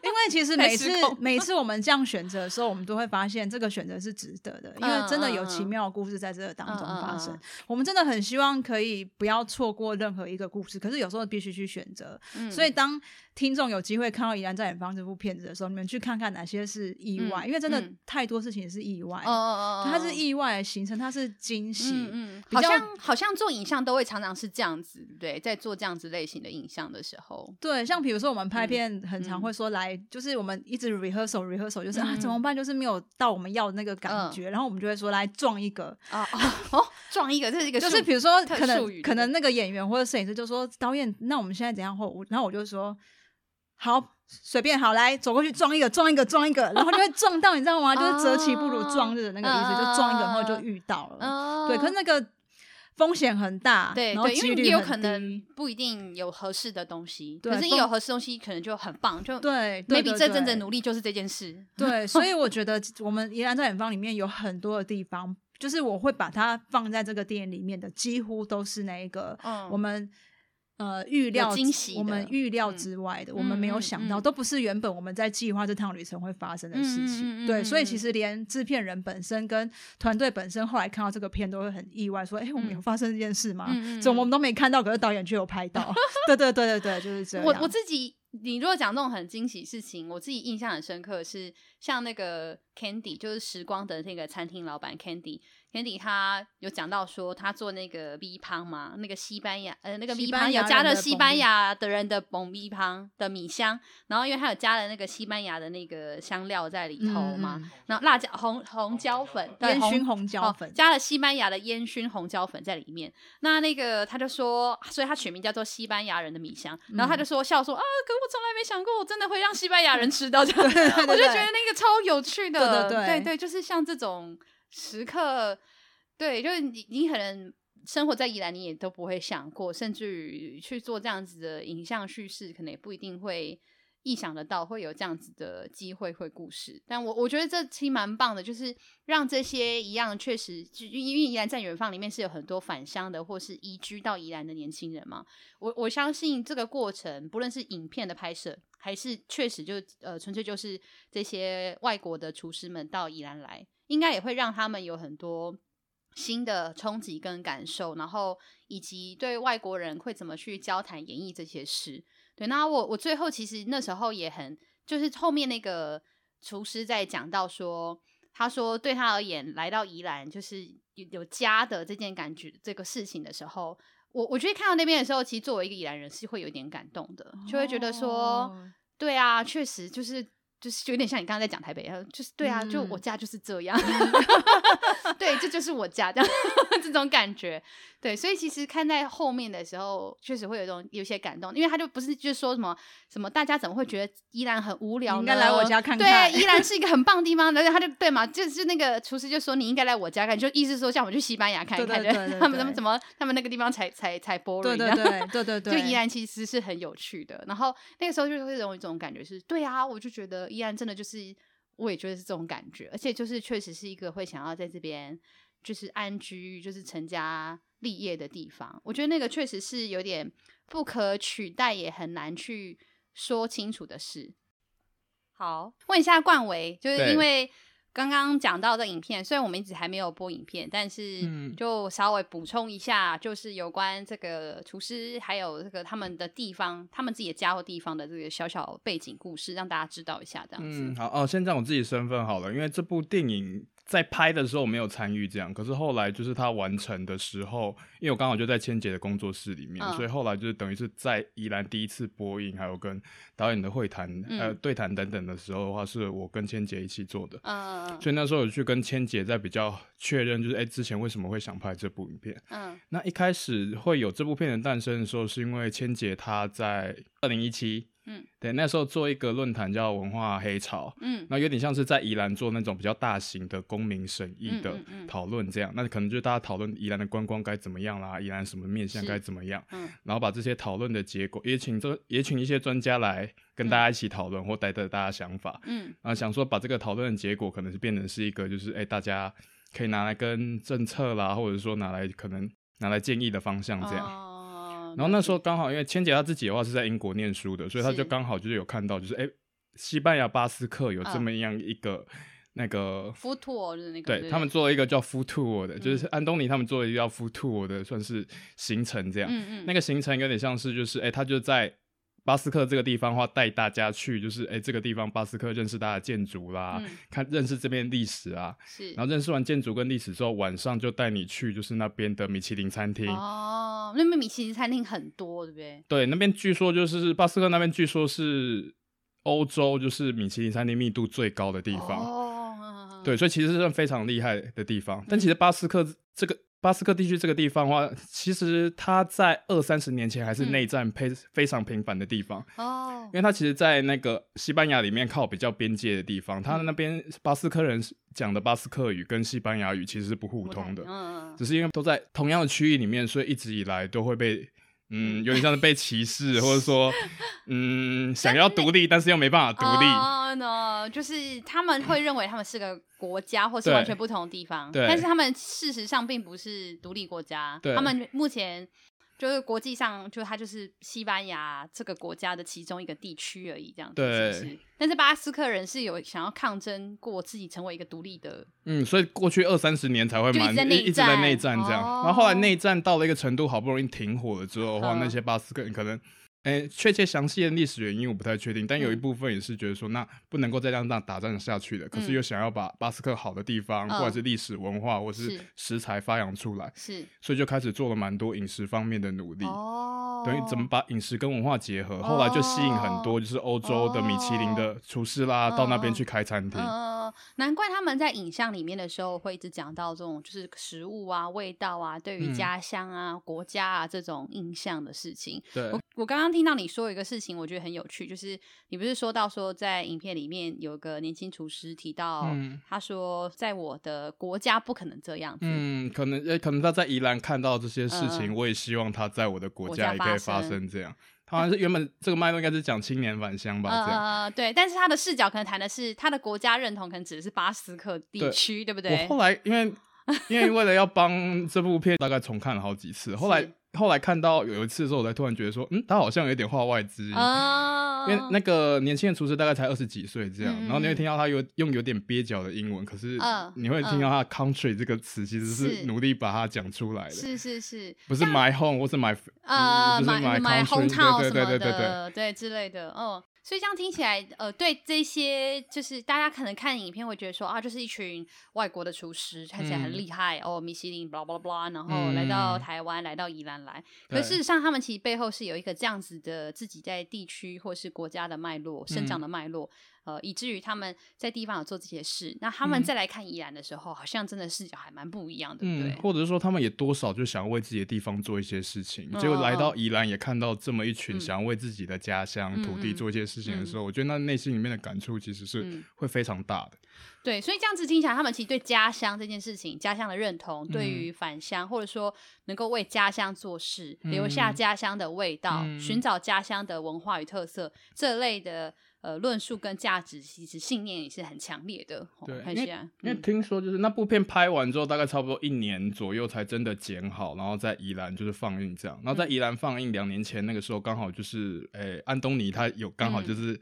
因为其实 <laughs> 每次 <laughs> 每次我们这样选择的时候，我们都会发现这个选择是值得的，因为真的有奇妙的故事在这个当中发生。我们真的很希望可以不要错过任何一个故事，可是有时候必须去选择。所以当听众有机会看到《依然在远方》这部片子的时候，你们去看看哪些是意外，嗯、因为真的太多事情是意外。哦哦哦，它是意外的形成，它是惊喜。嗯，嗯好像好像做影像都会常常是这样子，对，在做这样子类型的影像的时候，对，像比如说我们拍片，很常会说来，嗯、就是我们一直 rehearsal rehearsal，就是、嗯、啊怎么办，就是没有到我们要的那个感觉，嗯、然后我们就会说来撞一个啊哦，撞一个，这是一个就是比如说可能可能那个演员或者摄影师就说导演，那我们现在怎样？或然后我就说。好，随便好，来走过去撞一个，撞一个，撞一个，然后就会撞到，你知道吗？就是择其不如撞日的那个意思，就撞一个，然后就遇到了。对，可是那个风险很大，对，然后几率很低，因为也有可能不一定有合适的东西。可是，一有合适东西，可能就很棒。就对，maybe 这阵子努力就是这件事。对，<laughs> 所以我觉得我们宜兰在远方里面有很多的地方，就是我会把它放在这个电影里面的，几乎都是那一个我们。呃，预料惊喜，我们预料之外的，嗯、我们没有想到，嗯嗯、都不是原本我们在计划这趟旅程会发生的事情。嗯、对，嗯、所以其实连制片人本身跟团队本身后来看到这个片，都会很意外，说：“哎、欸，我们有发生这件事吗？嗯、怎么我们都没看到，可是导演却有拍到。<laughs> ”对对对对对，就是这样。我我自己，你如果讲那种很惊喜事情，我自己印象很深刻是像那个 Candy，就是时光的那个餐厅老板 Candy。Candy 他有讲到说，他做那个米香嘛，那个西班牙呃那个米香有加了西班牙的人的蹦米香的米香，然后因为他有加了那个西班牙的那个香料在里头嘛，嗯、然后辣椒红红椒粉烟熏红椒粉、哦、加了西班牙的烟熏红椒粉在里面，那那个他就说，所以他取名叫做西班牙人的米香，然后他就说笑说啊，可我从来没想过我真的会让西班牙人吃到这样，<laughs> 我就觉得那个超有趣的，对对对，对对，就是像这种。时刻，对，就是你，你可能生活在宜兰，你也都不会想过，甚至于去做这样子的影像叙事，可能也不一定会意想得到会有这样子的机会会故事。但我我觉得这期蛮棒的，就是让这些一样确实，就因为宜兰在远方里面是有很多返乡的或是移居到宜兰的年轻人嘛。我我相信这个过程，不论是影片的拍摄，还是确实就呃纯粹就是这些外国的厨师们到宜兰来。应该也会让他们有很多新的冲击跟感受，然后以及对外国人会怎么去交谈演绎这些事。对，那我我最后其实那时候也很，就是后面那个厨师在讲到说，他说对他而言来到宜兰就是有有家的这件感觉这个事情的时候，我我觉得看到那边的时候，其实作为一个宜兰人是会有点感动的，就会觉得说，对啊，确实就是。就是有点像你刚刚在讲台北，就是对啊，就我家就是这样，<laughs> 对，这就是我家这样 <laughs> 这种感觉，对，所以其实看在后面的时候，确实会有一种有些感动，因为他就不是就是说什么什么大家怎么会觉得宜兰很无聊呢？应该来我家看看，对，宜兰是一个很棒的地方，然后他就对嘛，就是那个厨师就说你应该来我家看，就意思说像我们去西班牙看一看，他们他们怎么他们那个地方才才才 boring，对对对对对对，就宜兰其实是很有趣的，然后那个时候就会有一种感觉是，对啊，我就觉得。依然真的就是，我也觉得是这种感觉，而且就是确实是一个会想要在这边就是安居，就是成家立业的地方。我觉得那个确实是有点不可取代，也很难去说清楚的事。好，问一下冠维，就是因为。刚刚讲到的影片，虽然我们一直还没有播影片，但是就稍微补充一下，就是有关这个厨师还有这个他们的地方，他们自己的家或地方的这个小小背景故事，让大家知道一下，这样子。嗯，好哦，先讲我自己身份好了，因为这部电影。在拍的时候没有参与这样，可是后来就是他完成的时候，因为我刚好就在千姐的工作室里面，嗯、所以后来就是等于是在宜兰第一次播映，还有跟导演的会谈、嗯、呃对谈等等的时候的话，是我跟千姐一起做的。嗯，所以那时候有去跟千姐在比较确认，就是哎、欸、之前为什么会想拍这部影片？嗯，那一开始会有这部片的诞生的时候，是因为千姐她在二零一七。嗯，对，那时候做一个论坛叫文化黑潮，嗯，那有点像是在宜兰做那种比较大型的公民审议的讨论这样，嗯嗯嗯、那可能就是大家讨论宜兰的观光该怎么样啦，宜兰什么面向该怎么样，嗯，然后把这些讨论的结果也请这也请一些专家来跟大家一起讨论，嗯、或带着大家想法，嗯，然后想说把这个讨论的结果可能是变成是一个就是哎、欸、大家可以拿来跟政策啦，或者说拿来可能拿来建议的方向这样。哦然后那时候刚好，因为千姐她自己的话是在英国念书的，所以她就刚好就是有看到，就是哎，西班牙巴斯克有这么样一个那个 food tour 的那个，对他们做了一个叫 food tour 的，就是安东尼他们做了一个叫 food tour 的，算是行程这样。嗯嗯。那个行程有点像是就是哎，他就在。巴斯克这个地方的话，带大家去，就是哎、欸，这个地方巴斯克认识大家建筑啦，嗯、看认识这边历史啊，是，然后认识完建筑跟历史之后，晚上就带你去，就是那边的米其林餐厅。哦，那边米其林餐厅很多，对不对？对，那边据说就是巴斯克那边，据说是欧洲就是米其林餐厅密度最高的地方。哦，对，所以其实是非常厉害的地方。但其实巴斯克这个。嗯巴斯克地区这个地方的话，其实它在二三十年前还是内战非非常频繁的地方。哦，嗯、因为它其实，在那个西班牙里面靠比较边界的地方，它那边巴斯克人讲的巴斯克语跟西班牙语其实是不互通的，嗯，只是因为都在同样的区域里面，所以一直以来都会被。嗯，有点像是被歧视，或者 <laughs> 说，嗯，想要独立，但是又没办法独立。哦，no，就是他们会认为他们是个国家，或是完全不同的地方，对但是他们事实上并不是独立国家。对他们目前。就是国际上，就它就是西班牙这个国家的其中一个地区而已，这样子。对。是是，但是巴斯克人是有想要抗争过自己成为一个独立的。嗯，所以过去二三十年才会蛮一,一直在内战这样，哦、然后后来内战到了一个程度，好不容易停火了之后的话，那些巴斯克人可能。哎，确切详细的历史原因我不太确定，但有一部分也是觉得说，那不能够再让这样打仗下去了。可是又想要把巴斯克好的地方，不管是历史文化或是食材发扬出来，是，所以就开始做了蛮多饮食方面的努力。哦，等于怎么把饮食跟文化结合，后来就吸引很多就是欧洲的米其林的厨师啦，到那边去开餐厅。嗯，难怪他们在影像里面的时候会一直讲到这种就是食物啊、味道啊、对于家乡啊、国家啊这种印象的事情。对，我我刚刚。听到你说一个事情，我觉得很有趣，就是你不是说到说在影片里面有个年轻厨师提到，嗯、他说在我的国家不可能这样子，嗯，可能也可能他在宜兰看到这些事情，呃、我也希望他在我的国家也可以发生这样。他好像是原本这个脉络应该是讲青年返乡吧，这样，呃，对，但是他的视角可能谈的是他的国家认同，可能指的是巴斯克地区，对，对不对？我后来因为因为为了要帮这部片，大概重看了好几次，后来。后来看到有一次的时候，我才突然觉得说，嗯，他好像有点话外之音，哦、因为那个年轻的厨师大概才二十几岁这样，嗯、然后你会听到他有用有点蹩脚的英文，可是你会听到他 country 这个词其实是努力把它讲出来的，是是是，不是 my home 或是 my 呃，就是 my my hometown 对对对对对对，对之类的，哦。所以这样听起来，呃，对这些就是大家可能看影片会觉得说啊，就是一群外国的厨师，看起来很厉害、嗯、哦，米其林，blah blah blah，然后来到台湾，嗯、来到宜兰来。可事实上，他们其实背后是有一个这样子的自己在地区或是国家的脉络、生长的脉络。呃，以至于他们在地方有做这些事，那他们再来看宜兰的时候，嗯、好像真的视角还蛮不一样的，对不对？或者是说，他们也多少就想要为自己的地方做一些事情，嗯、结果来到宜兰也看到这么一群想要为自己的家乡、嗯、土地做一些事情的时候，嗯、我觉得那内心里面的感触其实是会非常大的。对，所以这样子听起来，他们其实对家乡这件事情、家乡的认同，对于返乡、嗯、或者说能够为家乡做事、嗯、留下家乡的味道、嗯、寻找家乡的文化与特色这类的呃论述跟价值，其实信念也是很强烈的。对，很因为、嗯、因为听说就是那部片拍完之后，大概差不多一年左右才真的剪好，然后在宜兰就是放映这样。然后在宜兰放映两年前那个时候，刚好就是诶、欸、安东尼他有刚好就是，嗯、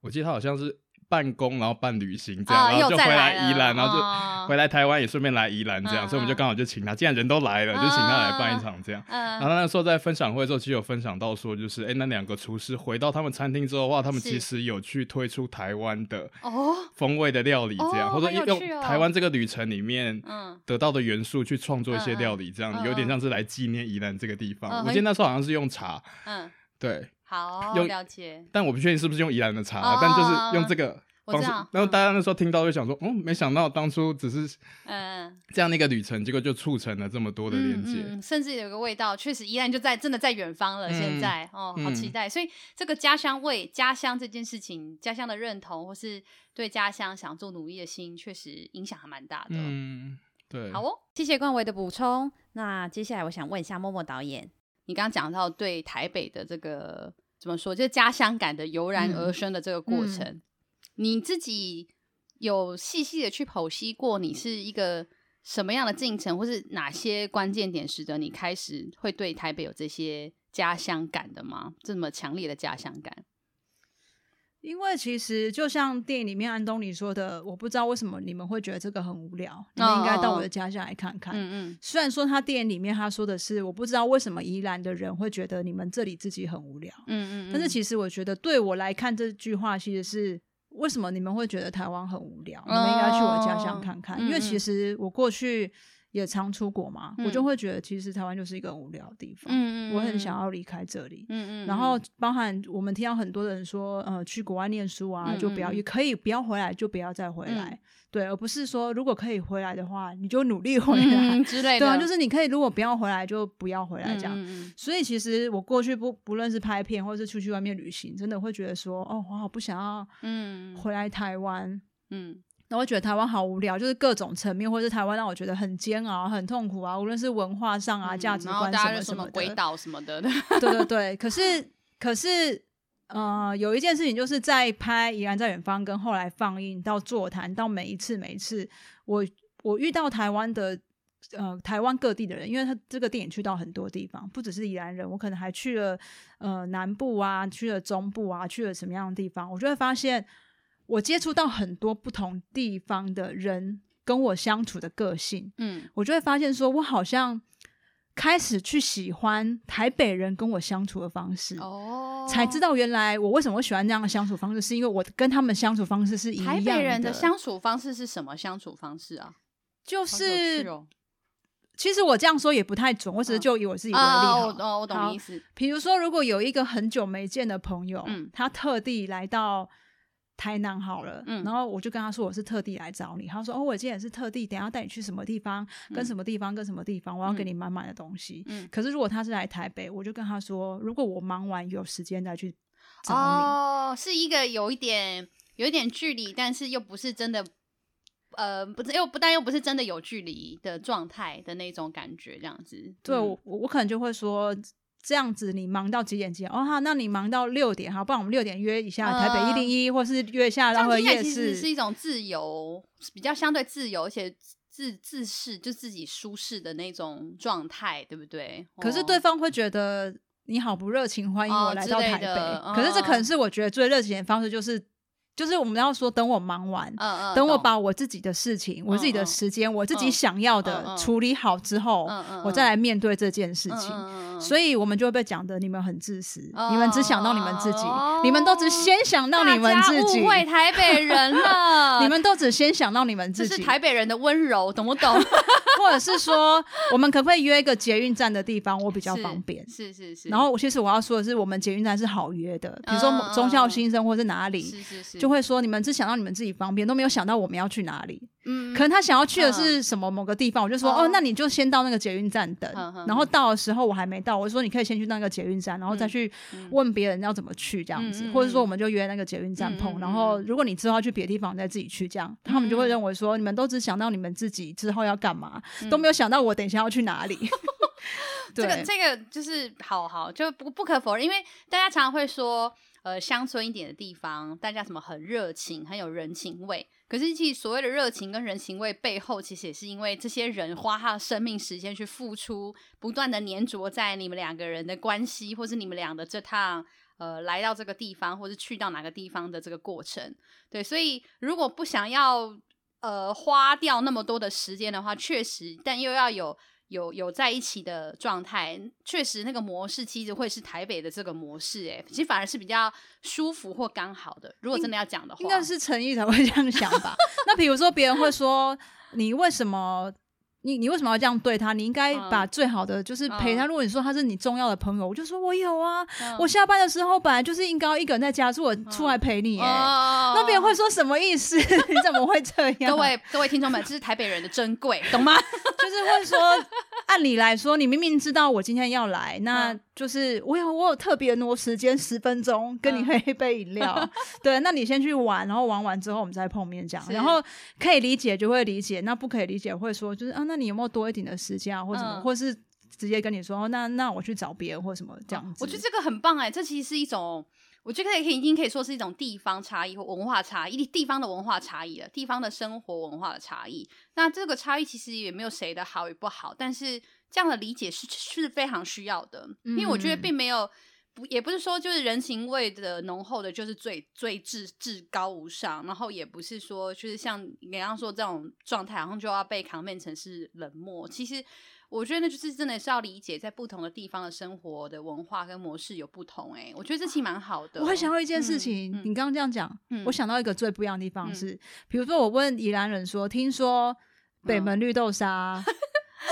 我记得他好像是。办公，然后办旅行这样，哦、然后就回来宜兰，然后就回来台湾，也顺便来宜兰这样，哦、所以我们就刚好就请他，既然人都来了，哦、就请他来办一场这样。嗯、然后那时候在分享会的时候，其实有分享到说，就是哎，那两个厨师回到他们餐厅之后的话，他们其实有去推出台湾的风味的料理这样，哦、或者用台湾这个旅程里面得到的元素去创作一些料理，这样、嗯、有点像是来纪念宜兰这个地方。嗯、我记得那时候好像是用茶，嗯，对，好，用了解，但我不确定是不是用宜兰的茶，哦、但就是用这个方式。然后大家那时候听到就想说，嗯，没想到当初只是嗯这样的一个旅程，结果就促成了这么多的连接，嗯嗯，甚至有个味道，确实宜兰就在真的在远方了。嗯、现在哦，好期待。嗯、所以这个家乡味、家乡这件事情、家乡的认同，或是对家乡想做努力的心，确实影响还蛮大的。嗯，对。好哦，谢谢冠纬的补充。那接下来我想问一下默默导演，你刚刚讲到对台北的这个怎么说，就是家乡感的油然而生的这个过程。你自己有细细的去剖析过，你是一个什么样的进程，或是哪些关键点使得你开始会对台北有这些家乡感的吗？这么强烈的家乡感？因为其实就像电影里面安东尼说的，我不知道为什么你们会觉得这个很无聊，你们应该到我的家乡来看看。嗯嗯。虽然说他电影里面他说的是，我不知道为什么宜兰的人会觉得你们这里自己很无聊。嗯嗯。但是其实我觉得对我来看，这句话其实是。为什么你们会觉得台湾很无聊？你们应该去我家乡看看，因为其实我过去也常出国嘛，我就会觉得其实台湾就是一个无聊的地方。嗯，我很想要离开这里。嗯嗯。然后包含我们听到很多人说，呃，去国外念书啊，就不要也可以不要回来，就不要再回来。对，而不是说如果可以回来的话，你就努力回来之类的。对啊，就是你可以如果不要回来，就不要回来这样。所以其实我过去不不论是拍片或者是出去外面旅行，真的会觉得说，哦，我好不想要嗯回来台湾嗯。那我觉得台湾好无聊，就是各种层面，或者是台湾让我觉得很煎熬、很痛苦啊，无论是文化上啊、价、嗯、值观什么什么的，鬼岛什么的。<laughs> 对对对，可是可是，呃，有一件事情就是在拍《宜兰在远方》跟后来放映到座谈到每一次每一次，我我遇到台湾的呃台湾各地的人，因为他这个电影去到很多地方，不只是宜兰人，我可能还去了呃南部啊，去了中部啊，去了什么样的地方，我就会发现。我接触到很多不同地方的人，跟我相处的个性，嗯，我就会发现说，我好像开始去喜欢台北人跟我相处的方式，哦，才知道原来我为什么会喜欢这样的相处方式，是因为我跟他们相处方式是一样的。台北人的相处方式是什么相处方式啊？就是，哦、其实我这样说也不太准，我只是就以我自己为例哦，哦，我懂你意思。比如说，如果有一个很久没见的朋友，嗯，他特地来到。台南好了，嗯，然后我就跟他说我是特地来找你，他说哦，我今天也是特地，等下带你去什么地方，跟什么地方，跟什么地方，我要给你满满的东西。嗯，可是如果他是来台北，我就跟他说，如果我忙完有时间再去找你。哦，是一个有一点有一点距离，但是又不是真的，呃，不是又不但又不是真的有距离的状态的那种感觉，这样子。对，我我可能就会说。这样子，你忙到几点几点？哦哈，那你忙到六点，好，不然我们六点约一下台北一零一，或是约一下然后夜市。是一种自由，比较相对自由，而且自自适，就自己舒适的那种状态，对不对？可是对方会觉得你好不热情，欢迎我来到台北。哦、可是这可能是我觉得最热情的方式，就是。就是我们要说，等我忙完，嗯嗯，等我把我自己的事情、我自己的时间、我自己想要的处理好之后，我再来面对这件事情。所以我们就会被讲的你们很自私，你们只想到你们自己，你们都只先想到你们自己，误会台北人了，<laughs> 你们都只先想到你们自己，这是台北人的温柔，懂不懂？<laughs> 或者是说，我们可不可以约一个捷运站的地方，我比较方便？是是是。然后，其实我要说的是，我们捷运站是好约的，比如说中校新生或是哪里，是是是，就会说你们只想到你们自己方便，都没有想到我们要去哪里。嗯，可能他想要去的是什么某个地方，我就说哦，那你就先到那个捷运站等，然后到的时候我还没到，我就说你可以先去那个捷运站，然后再去问别人要怎么去这样子，或者说我们就约那个捷运站碰，然后如果你之后要去别的地方，再自己去这样，他们就会认为说你们都只想到你们自己之后要干嘛，都没有想到我等一下要去哪里。<laughs> 这个这个就是好好就不不可否认，因为大家常常会说，呃，乡村一点的地方，大家什么很热情，很有人情味。可是其实所谓的热情跟人情味背后，其实也是因为这些人花他的生命时间去付出，不断的粘着在你们两个人的关系，或是你们俩的这趟呃来到这个地方，或是去到哪个地方的这个过程。对，所以如果不想要呃花掉那么多的时间的话，确实，但又要有。有有在一起的状态，确实那个模式其实会是台北的这个模式，哎，其实反而是比较舒服或刚好的。如果真的要讲的话，应该是诚意才会这样想吧？<laughs> 那比如说别人会说，你为什么？你你为什么要这样对他？你应该把最好的就是陪他。如果你说他是你重要的朋友，我就说我有啊。我下班的时候本来就是应该一个人在家，是我出来陪你。哎，那别人会说什么意思？<laughs> 你怎么会这样？各位各位听众们，这是台北人的珍贵，懂吗？<laughs> 就是会说，<laughs> 按理来说，你明明知道我今天要来，那就是我有我有特别挪时间十分钟跟你喝一杯饮料。<laughs> 对，那你先去玩，然后玩完之后我们再碰面这样。然后可以理解就会理解，那不可以理解会说就是啊。那你有没有多一点的时间啊，或什么，嗯、或是直接跟你说，那那我去找别人或什么这样子？我觉得这个很棒哎，这其实是一种，我觉得可以已经可以说是一种地方差异或文化差异，地方的文化差异了，地方的生活文化的差异。那这个差异其实也没有谁的好与不好，但是这样的理解是是非常需要的，因为我觉得并没有。不，也不是说就是人情味的浓厚的，就是最最至至高无上，然后也不是说就是像你刚刚说这种状态，然后就要被 comment 成是冷漠。其实我觉得那就是真的是要理解，在不同的地方的生活的文化跟模式有不同。哎，我觉得这期蛮好的。我会想到一件事情，嗯、你刚刚这样讲，嗯、我想到一个最不一样的地方是，比、嗯、如说我问宜兰人说，听说北门绿豆沙。<laughs> 嗯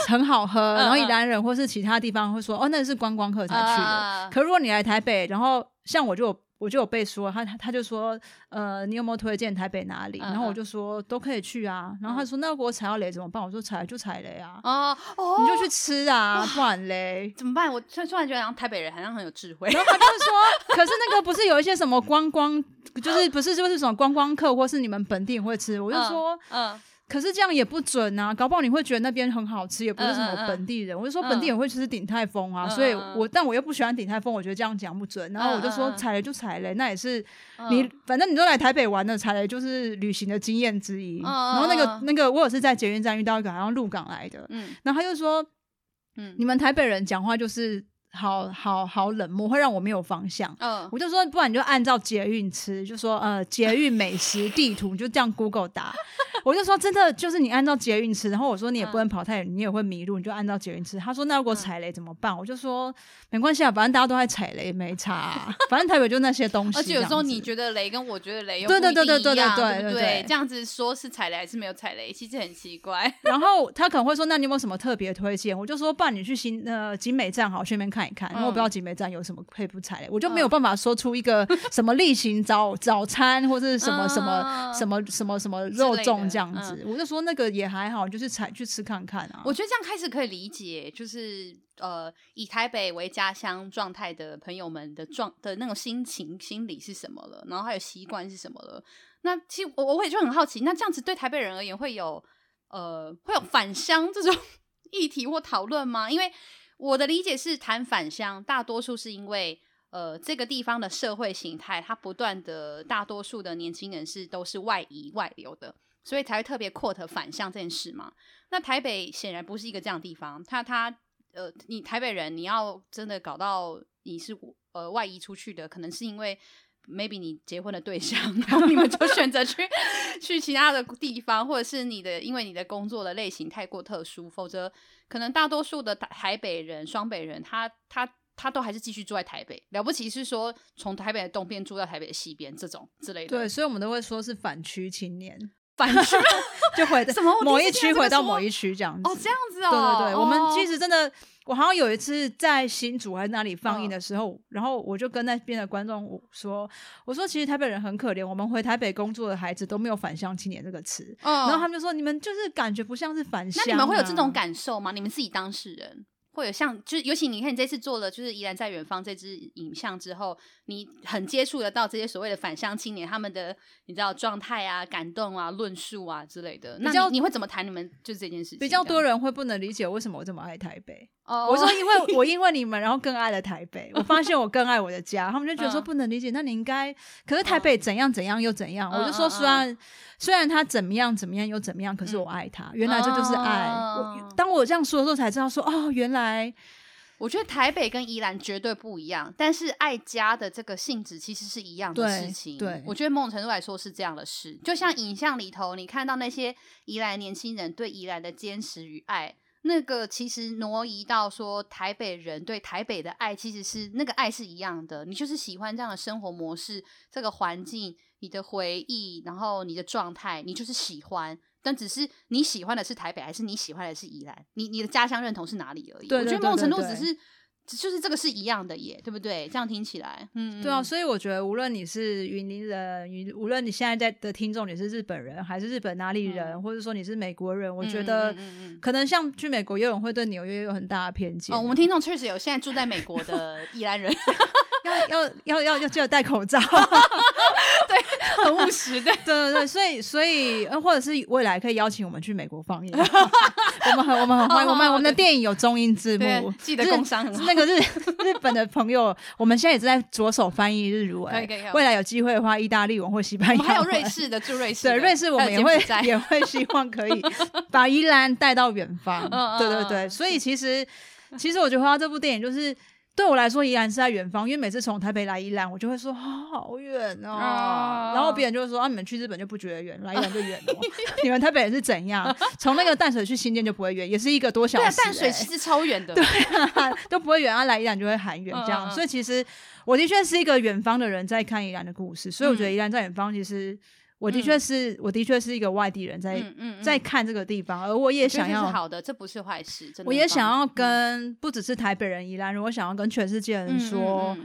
很好喝，然后宜兰人或是其他地方会说，哦，那是观光客才去的。可如果你来台北，然后像我就有我就有被说，他他就说，呃，你有没有推荐台北哪里？然后我就说都可以去啊。然后他说，那如果踩到雷怎么办？我说踩就踩雷啊，哦，你就去吃啊，不然雷怎么办？我突然突然觉得，台北人好像很有智慧。然后他就说，<laughs> 可是那个不是有一些什么观光，就是不是就是什么观光客，或是你们本地人会吃？我就说，嗯。可是这样也不准啊，搞不好你会觉得那边很好吃，也不是什么本地人。我就说本地人会吃鼎泰丰啊，所以我但我又不喜欢鼎泰丰，我觉得这样讲不准。然后我就说踩雷就踩雷，那也是你反正你都来台北玩了，踩雷就是旅行的经验之一。然后那个那个我也是在捷运站遇到一个好像鹿港来的，然后他就说，嗯，你们台北人讲话就是。好好好冷漠，会让我没有方向。嗯，我就说，不然你就按照捷运吃，就说呃捷运美食地图，你就这样 Google 打。我就说真的，就是你按照捷运吃，然后我说你也不能跑太远，你也会迷路，你就按照捷运吃。他说那如果踩雷怎么办？我就说没关系啊，反正大家都在踩雷，没差啊。反正台北就那些东西。而且有时候你觉得雷跟我觉得雷又不一样，对对对对对对对对，这样子说是踩雷还是没有踩雷，其实很奇怪。<laughs> 然后他可能会说，那你有没有什么特别推荐？我就说，不然你去新呃景美站好，顺便看。看一看，因为我不知道景美站有什么可以不踩雷，我就没有办法说出一个什么例行早早餐或者是什么什么什么什么什么肉粽这样子，我就说那个也还好，就是踩去吃看看啊。我觉得这样开始可以理解，就是呃，以台北为家乡状态的朋友们的状的那种心情心理是什么了，然后还有习惯是什么了。那其实我我也就很好奇，那这样子对台北人而言会有呃会有返乡这种 <laughs> 议题或讨论吗？因为我的理解是，谈返乡大多数是因为，呃，这个地方的社会形态，它不断的，大多数的年轻人是都是外移外流的，所以才会特别 quote 反向这件事嘛。那台北显然不是一个这样的地方，他他呃，你台北人你要真的搞到你是呃外移出去的，可能是因为 maybe 你结婚的对象，然后你们就选择去 <laughs> 去其他的地方，或者是你的因为你的工作的类型太过特殊，否则可能大多数的台北人、双北人，他他他都还是继续住在台北。了不起是说从台北的东边住到台北的西边这种之类的。对，所以我们都会说是反区青年，反区 <laughs> 就回什么某一区回到某一区这样子。哦，这样子哦。对对对，哦、我们其实真的。我好像有一次在新竹还是哪里放映的时候，哦、然后我就跟那边的观众说：“我说其实台北人很可怜，我们回台北工作的孩子都没有返乡青年这个词。哦”然后他们就说：“你们就是感觉不像是返乡、啊。”那你们会有这种感受吗？你们自己当事人？会有像，就是尤其你看你这次做了就是依然在远方这支影像之后，你很接触得到这些所谓的返乡青年他们的你知道状态啊、感动啊、论述啊之类的。那你，你会怎么谈你们就是这件事情？比较多人会不能理解为什么我这么爱台北。哦，我说因为我因为你们，然后更爱了台北。我发现我更爱我的家，他们就觉得说不能理解。那你应该，可是台北怎样怎样又怎样？我就说虽然虽然他怎么样怎么样又怎么样，可是我爱他。原来这就是爱。我当我这样说的时候，才知道说哦，原来。我觉得台北跟宜兰绝对不一样，但是爱家的这个性质其实是一样的事情。对，对我觉得某种程度来说是这样的事。就像影像里头，你看到那些宜兰年轻人对宜兰的坚持与爱，那个其实挪移到说台北人对台北的爱，其实是那个爱是一样的。你就是喜欢这样的生活模式，这个环境，你的回忆，然后你的状态，你就是喜欢。但只是你喜欢的是台北，还是你喜欢的是宜兰？你你的家乡认同是哪里而已？对对对对对，我觉得某种程度只是，就是这个是一样的耶，对不对？这样听起来，嗯，对啊。所以我觉得，无论你是云林人，无论你现在在的听众你是日本人，还是日本哪里人，嗯、或者说你是美国人，我觉得可能像去美国游泳会对纽约有很大的偏见。哦，我们听众确实有现在住在美国的宜兰人，<laughs> 要要要要要记得戴口罩。<laughs> 对，很务实的。对对对，所以所以，或者是未来可以邀请我们去美国放映。<laughs> 我们很我们很欢迎，我们我们的电影有中英字幕，记得工商很。那个日日本的朋友，我们现在也在着手翻译日文。未来有机会的话，意大利文或西班牙文，还有瑞士的驻瑞士。对，瑞士我们也会也会 <laughs> 希望可以把宜兰带到远方。对对对，所以其实其实我觉得他这部电影就是。对我来说，宜兰是在远方，因为每次从台北来宜兰，我就会说、哦、好远哦。哦然后别人就会说啊，你们去日本就不觉得远，来宜兰就远了。<laughs> 你们台北人是怎样？从那个淡水去新店就不会远，也是一个多小时、欸。对，淡水其实超远的。对、啊，都不会远，啊来宜兰就会很远这样。哦、所以其实我的确是一个远方的人在看宜兰的故事，所以我觉得宜兰在远方其实。我的确是，嗯、我的确是一个外地人在，在、嗯嗯嗯、在看这个地方，而我也想要是好的，这不是坏事。真的我也想要跟不只是台北人、宜兰人，我想要跟全世界人说，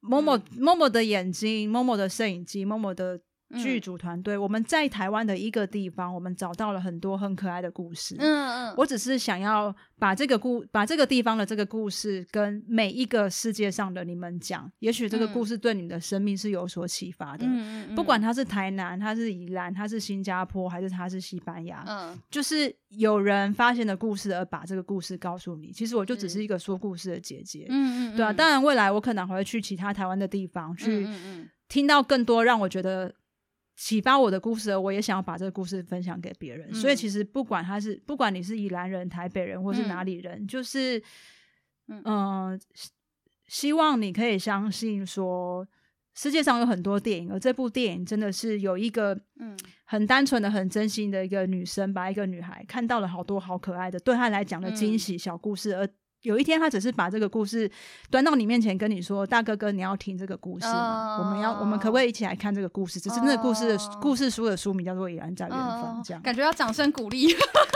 某某某某的眼睛，某某的摄影机，某某的。剧组团队，我们在台湾的一个地方，我们找到了很多很可爱的故事。嗯嗯，我只是想要把这个故，把这个地方的这个故事跟每一个世界上的你们讲，也许这个故事对你们的生命是有所启发的。嗯嗯，不管他是台南，他是宜兰，他是新加坡，还是他是西班牙，嗯，就是有人发现的故事而把这个故事告诉你。其实我就只是一个说故事的姐姐。嗯嗯，对啊。当然，未来我可能还会去其他台湾的地方去，听到更多让我觉得。启发我的故事，我也想要把这个故事分享给别人。嗯、所以其实不管他是，不管你是宜兰人、台北人，或是哪里人，嗯、就是，嗯、呃，希望你可以相信说，世界上有很多电影，而这部电影真的是有一个，嗯，很单纯的、很真心的一个女生，把一个女孩看到了好多好可爱的，对她来讲的惊喜小故事，嗯、而。有一天，他只是把这个故事端到你面前，跟你说：“大哥哥，你要听这个故事吗？我们要，我们可不可以一起来看这个故事？只是那个故事的故事书的书名叫做《宜兰在远方》，这样感觉要掌声鼓励，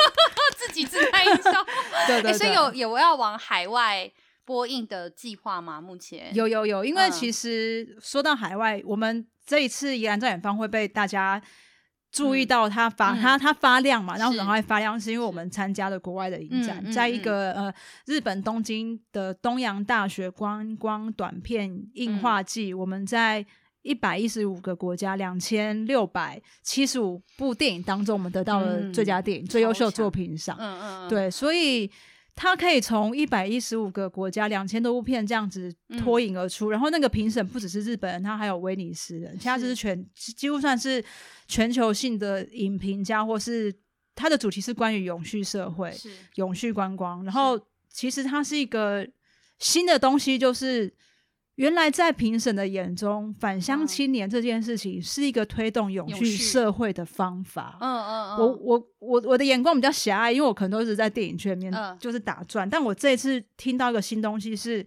<laughs> 自己自拍一下。<laughs> 对对，所以有有要往海外播映的计划吗？目前有有有，因为其实说到海外，我们这一次《宜兰在远方》会被大家。注意到它发它它发亮嘛，然后然后会发亮，是因为我们参加了国外的影展，在一个呃日本东京的东洋大学观光短片映画季，我们在一百一十五个国家两千六百七十五部电影当中，我们得到了最佳电影、最优秀作品赏。嗯嗯，对，所以它可以从一百一十五个国家两千多部片这样子脱颖而出，然后那个评审不只是日本人，他还有威尼斯人，其他就是全几乎算是。全球性的影评家，或是它的主题是关于永续社会、永续观光。然后，其实它是一个新的东西，就是原来在评审的眼中，返乡青年这件事情是一个推动永续社会的方法。嗯嗯嗯，我我我我的眼光比较狭隘，因为我可能都是在电影圈里面就是打转。但我这一次听到一个新东西是，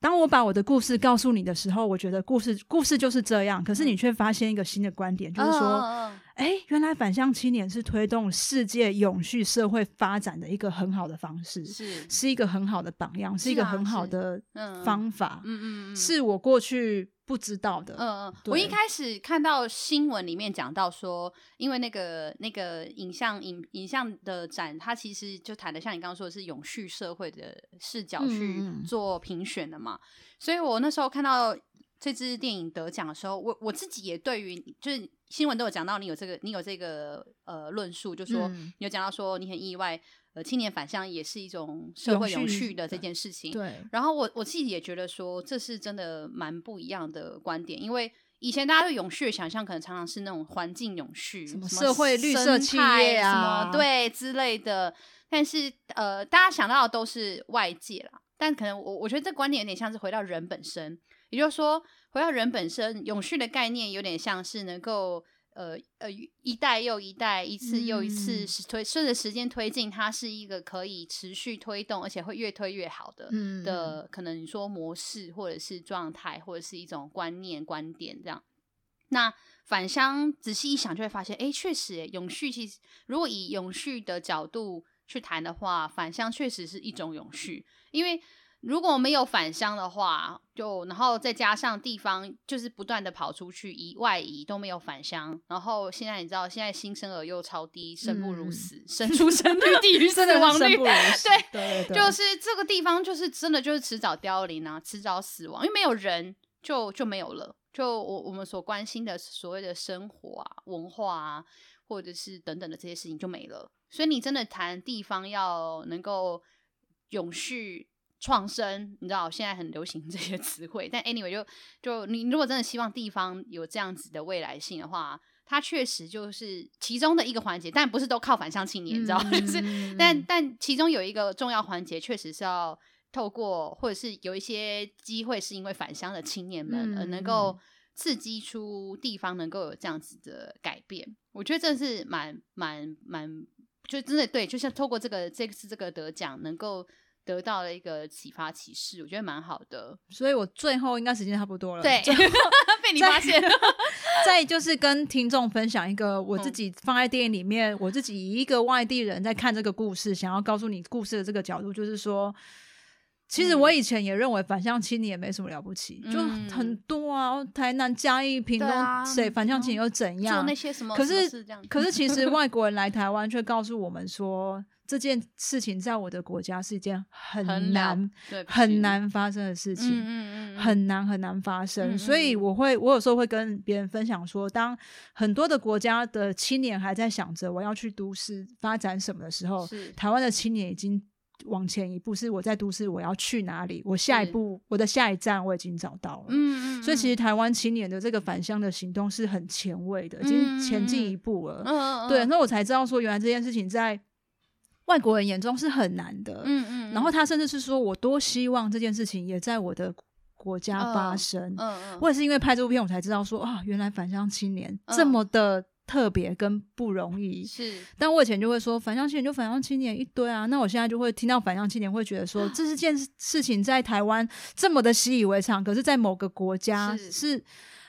当我把我的故事告诉你的时候，我觉得故事故事就是这样。可是你却发现一个新的观点，就是说。哎，原来返乡青年是推动世界永续社会发展的一个很好的方式，是是一个很好的榜样，是，一个很好的方法。嗯嗯嗯，是我过去不知道的。嗯嗯，我一开始看到新闻里面讲到说，因为那个那个影像影影像的展，它其实就谈的像你刚刚说的是永续社会的视角去做评选的嘛，所以我那时候看到这支电影得奖的时候，我我自己也对于就是。新闻都有讲到你有这个，你有这个呃论述，就说你有讲到说你很意外，呃，青年返乡也是一种社会永续的这件事情。对。然后我我自己也觉得说，这是真的蛮不一样的观点，因为以前大家对永续的想象可能常常是那种环境永续，什么社会绿色企业啊，什么对之类的。但是呃，大家想到的都是外界啦，但可能我我觉得这观点有点像是回到人本身。也就是说，回到人本身，永续的概念有点像是能够呃呃一代又一代，一次又一次推顺着时间推进，它是一个可以持续推动，而且会越推越好的、嗯、的可能你说模式或者是状态，或者是一种观念观点这样。那返乡仔细一想，就会发现，哎，确实，永续其实如果以永续的角度去谈的话，返乡确实是一种永续，因为。如果没有返乡的话，就然后再加上地方就是不断的跑出去移外移都没有返乡，然后现在你知道现在新生儿又超低，生不如死，嗯、生出生率 <laughs> 低于死亡率，对对，对，就是这个地方就是真的就是迟早凋零啊，迟早死亡，因为没有人就就没有了，就我我们所关心的所谓的生活啊、文化啊，或者是等等的这些事情就没了，所以你真的谈地方要能够永续。创生，你知道现在很流行 <laughs> 这些词汇，但 anyway 就就你如果真的希望地方有这样子的未来性的话，它确实就是其中的一个环节，但不是都靠返乡青年，嗯、你知道吗？<laughs> 就是但但其中有一个重要环节，确实是要透过或者是有一些机会，是因为返乡的青年们而能够刺激出地方能够有这样子的改变。我觉得这是蛮蛮蛮，就真的对，就像透过这个这次这个得奖能够。得到了一个启发启示，我觉得蛮好的。所以我最后应该时间差不多了。对，被你发现了。再就是跟听众分享一个我自己放在电影里面，嗯、我自己以一个外地人在看这个故事，想要告诉你故事的这个角度，就是说，其实我以前也认为反向青年也没什么了不起，嗯、就很多啊，台南、嘉义、屏东，谁返乡青年又怎样？做那些什么？可是，可是其实 <laughs> 外国人来台湾却告诉我们说。这件事情在我的国家是一件很难、很，很难发生的事情，嗯嗯嗯、很难很难发生。嗯嗯、所以我会，我有时候会跟别人分享说，当很多的国家的青年还在想着我要去都市发展什么的时候，台湾的青年已经往前一步，是我在都市我要去哪里？我下一步，我的下一站我已经找到了。嗯嗯、所以其实台湾青年的这个返乡的行动是很前卫的，已经前进一步了。嗯、对，那我才知道说，原来这件事情在。外国人眼中是很难的，嗯嗯，然后他甚至是说，我多希望这件事情也在我的国家发生，嗯嗯，我也是因为拍这部片，我才知道说啊，原来返乡青年这么的特别跟不容易，是。但我以前就会说，返乡青年就返乡青年一堆啊，那我现在就会听到返乡青年会觉得说，这是件事情在台湾这么的习以为常，可是在某个国家是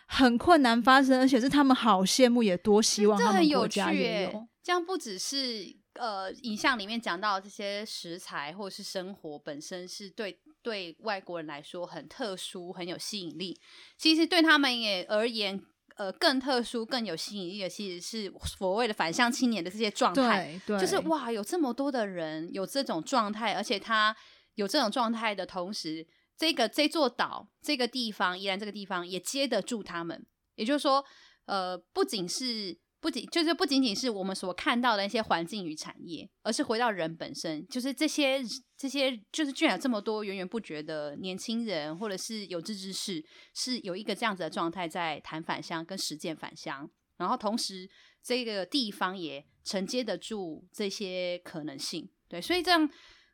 很困难发生，而且是他们好羡慕，也多希望他们国家也有。这样不只是。呃，影像里面讲到这些食材或者是生活本身是对对外国人来说很特殊、很有吸引力。其实对他们也而言，呃，更特殊、更有吸引力的，其实是所谓的返乡青年的这些状态。对，对就是哇，有这么多的人有这种状态，而且他有这种状态的同时，这个这座岛、这个地方，依然这个地方也接得住他们。也就是说，呃，不仅是。不仅就是不仅仅是我们所看到的一些环境与产业，而是回到人本身，就是这些这些，就是居然有这么多源源不绝的年轻人，或者是有志之士，是有一个这样子的状态在谈返乡跟实践返乡，然后同时这个地方也承接得住这些可能性，对，所以这样，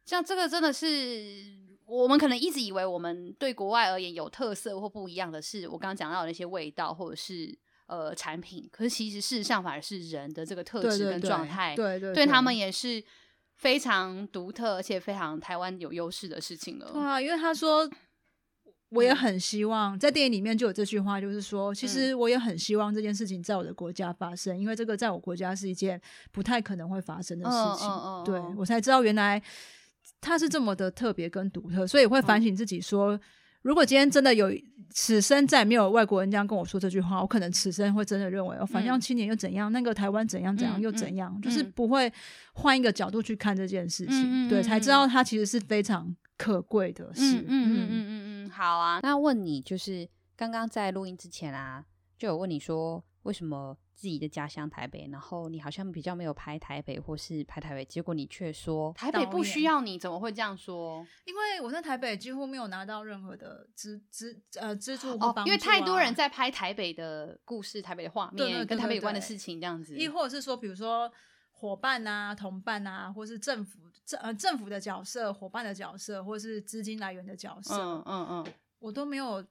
像这个真的是我们可能一直以为我们对国外而言有特色或不一样的是，我刚刚讲到的那些味道或者是呃产品，可是其实事实上反而是人的这个特质跟状态，对对，对，他们也是非常独特而且非常台湾有优势的事情了。对啊，因为他说。<clears throat> 我也很希望在电影里面就有这句话，就是说，其实我也很希望这件事情在我的国家发生，因为这个在我国家是一件不太可能会发生的事情。对，我才知道原来它是这么的特别跟独特，所以会反省自己说，如果今天真的有此生再没有外国人这样跟我说这句话，我可能此生会真的认为哦，反向青年又怎样？那个台湾怎样怎样又怎样？就是不会换一个角度去看这件事情，对，才知道它其实是非常可贵的事。嗯嗯嗯嗯嗯。好啊，那问你就是刚刚在录音之前啊，就有问你说为什么自己的家乡台北，然后你好像比较没有拍台北或是拍台北，结果你却说台北不需要你，怎么会这样说？因为我在台北几乎没有拿到任何的资资呃资助或帮助、啊哦、因为太多人在拍台北的故事、台北的画面，对对对对对，跟台北有关的事情这样子，亦或者是说，比如说伙伴啊、同伴啊，或是政府政呃政府的角色、伙伴的角色，或是资金来源的角色，嗯嗯嗯。我都没有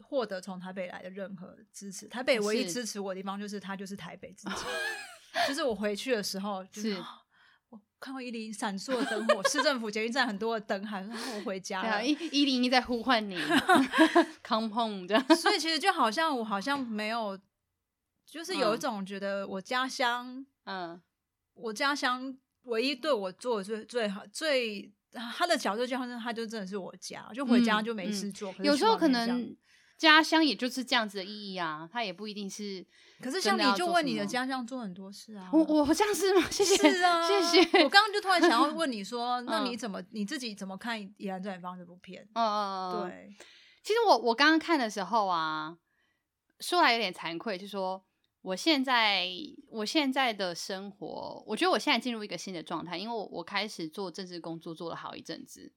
获得从台北来的任何支持。台北唯一支持我的地方就是他就是台北自己，<laughs> 就是我回去的时候，就是我看到一零一闪烁的灯火，市政府捷运站很多的灯，还说我回家了。一一零一在呼唤你，<laughs> come home 这样。所以其实就好像我好像没有，就是有一种觉得我家乡，嗯，我家乡唯一对我做的最最好最。他的角度就好像他就真的是我家，就回家就没事做。嗯嗯、有时候可能家乡也就是这样子的意义啊，他也不一定是。可是像你就为你的家乡做很多事啊，我我这样是吗？谢谢，是啊，谢谢。我刚刚就突然想要 <laughs> 问你说，那你怎么你自己怎么看《宜兰正远方》这部片？嗯嗯嗯，对。其实我我刚刚看的时候啊，说来有点惭愧，就是说。我现在我现在的生活，我觉得我现在进入一个新的状态，因为我我开始做政治工作做了好一阵子，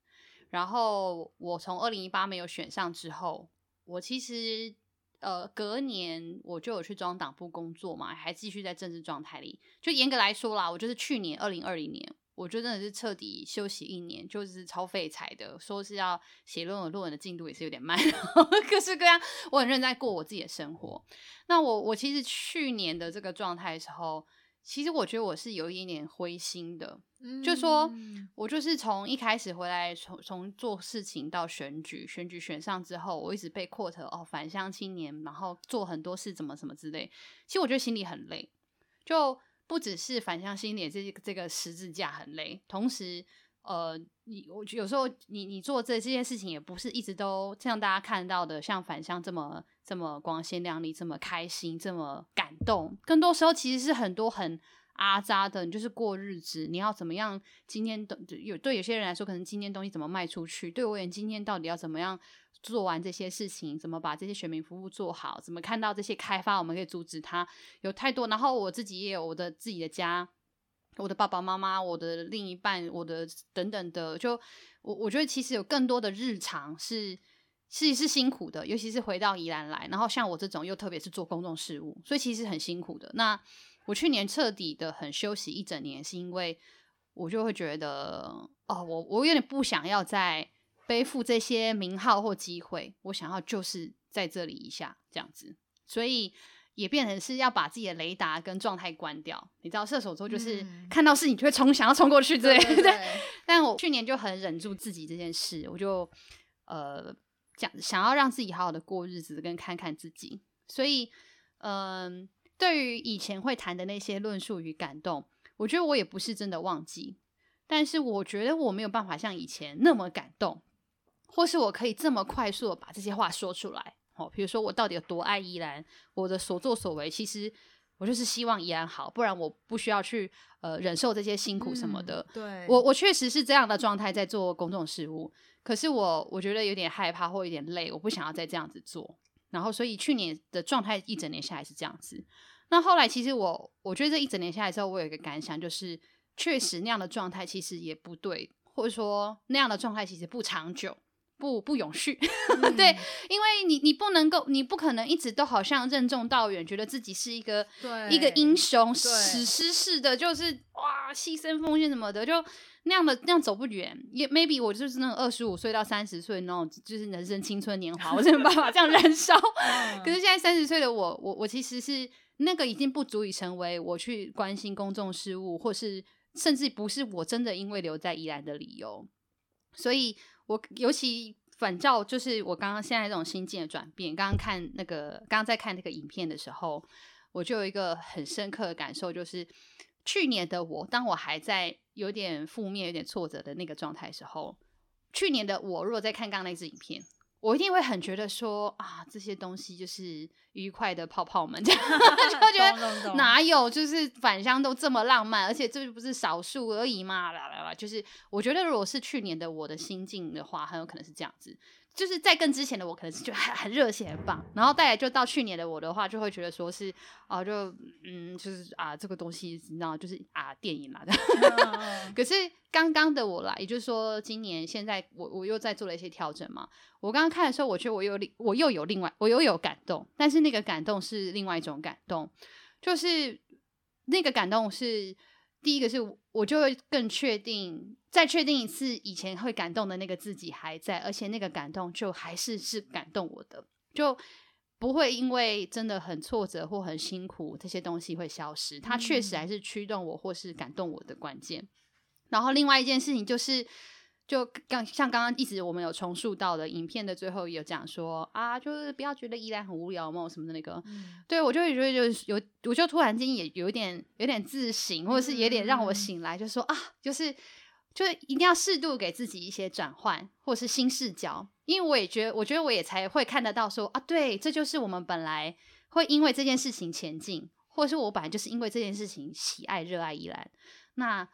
然后我从二零一八没有选上之后，我其实呃隔年我就有去中央党部工作嘛，还继续在政治状态里。就严格来说啦，我就是去年二零二零年。我就真的是彻底休息一年，就是超废柴的。说是要写论文，论文的进度也是有点慢，<laughs> 各式各样。我很认真在过我自己的生活。那我我其实去年的这个状态的时候，其实我觉得我是有一点点灰心的。嗯，就说我就是从一开始回来，从从做事情到选举，选举选上之后，我一直被 quote 哦返乡青年，然后做很多事，怎么什么之类。其实我觉得心里很累，就。不只是返乡青年这这个十字架很累，同时，呃，你我有时候你你做这这件事情也不是一直都像大家看到的像返乡这么这么光鲜亮丽，这么开心，这么感动。更多时候其实是很多很阿杂的，你就是过日子，你要怎么样？今天的有对有些人来说，可能今天东西怎么卖出去？对我而言，今天到底要怎么样？做完这些事情，怎么把这些选民服务做好？怎么看到这些开发，我们可以阻止它？有太多。然后我自己也有我的自己的家，我的爸爸妈妈，我的另一半，我的等等的。就我我觉得其实有更多的日常是是是辛苦的，尤其是回到宜兰来，然后像我这种又特别是做公众事务，所以其实很辛苦的。那我去年彻底的很休息一整年，是因为我就会觉得哦，我我有点不想要再。背负这些名号或机会，我想要就是在这里一下这样子，所以也变成是要把自己的雷达跟状态关掉。你知道射手座就是看到事情就会冲，想要冲过去之类的。对，对，对。但我去年就很忍住自己这件事，我就呃讲想要让自己好好的过日子，跟看看自己。所以，嗯、呃，对于以前会谈的那些论述与感动，我觉得我也不是真的忘记，但是我觉得我没有办法像以前那么感动。或是我可以这么快速的把这些话说出来，哦，比如说我到底有多爱宜兰，我的所作所为，其实我就是希望宜兰好，不然我不需要去呃忍受这些辛苦什么的。嗯、对，我我确实是这样的状态在做公众事务，可是我我觉得有点害怕或有点累，我不想要再这样子做。然后所以去年的状态一整年下来是这样子。那后来其实我我觉得这一整年下来之后，我有一个感想，就是确实那样的状态其实也不对，或者说那样的状态其实不长久。不不永续，嗯、<laughs> 对，因为你你不能够，你不可能一直都好像任重道远，觉得自己是一个一个英雄，史诗式的，就是哇牺牲奉献什么的，就那样的那样走不远，也 maybe 我就是那种二十五岁到三十岁那种，就是人生青春年华，我真的没办法这样 <laughs> 燃烧。可是现在三十岁的我，我我其实是那个已经不足以成为我去关心公众事务，或是甚至不是我真的因为留在宜兰的理由。所以我尤其反照，就是我刚刚现在这种心境的转变。刚刚看那个，刚刚在看那个影片的时候，我就有一个很深刻的感受，就是。去年的我，当我还在有点负面、有点挫折的那个状态时候，去年的我，如果再看刚刚那支影片，我一定会很觉得说啊，这些东西就是愉快的泡泡们，<laughs> 这样 <laughs> 就觉得哪有就是返乡都这么浪漫，而且这不是少数而已嘛，啦啦啦，就是我觉得如果是去年的我的心境的话，很有可能是这样子。就是在更之前的我，可能是就很很热血、很棒，然后带来就到去年的我的话，就会觉得说是啊、呃，就嗯，就是啊，这个东西你知道，就是啊，电影啦的。<laughs> 可是刚刚的我啦，也就是说，今年现在我我又在做了一些调整嘛。我刚刚看的时候，我觉得我有另我又有另外我又有感动，但是那个感动是另外一种感动，就是那个感动是。第一个是，我就会更确定，再确定一次，以前会感动的那个自己还在，而且那个感动就还是是感动我的，就不会因为真的很挫折或很辛苦，这些东西会消失。它确实还是驱动我或是感动我的关键。然后另外一件事情就是。就刚像刚刚一直我们有重述到的影片的最后有讲说啊，就是不要觉得依兰很无聊嘛什么的那个，嗯、对我就会觉得就是有，我就突然间也有点有点自省，或者是有点让我醒来，就说啊，就是就是一定要适度给自己一些转换，或者是新视角，因为我也觉得，我觉得我也才会看得到说啊，对，这就是我们本来会因为这件事情前进，或者是我本来就是因为这件事情喜爱热爱依兰，那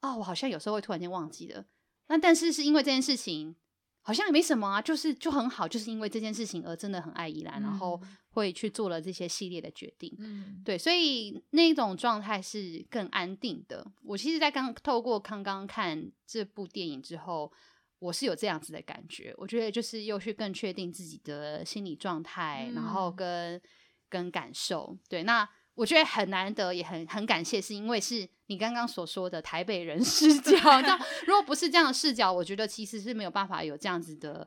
啊，我好像有时候会突然间忘记了。那但是是因为这件事情好像也没什么啊，就是就很好，就是因为这件事情而真的很爱宜兰，嗯、然后会去做了这些系列的决定。嗯，对，所以那种状态是更安定的。我其实，在刚透过刚刚看这部电影之后，我是有这样子的感觉。我觉得就是又去更确定自己的心理状态，嗯、然后跟跟感受。对，那。我觉得很难得，也很很感谢，是因为是你刚刚所说的台北人视角。<laughs> 那如果不是这样的视角，我觉得其实是没有办法有这样子的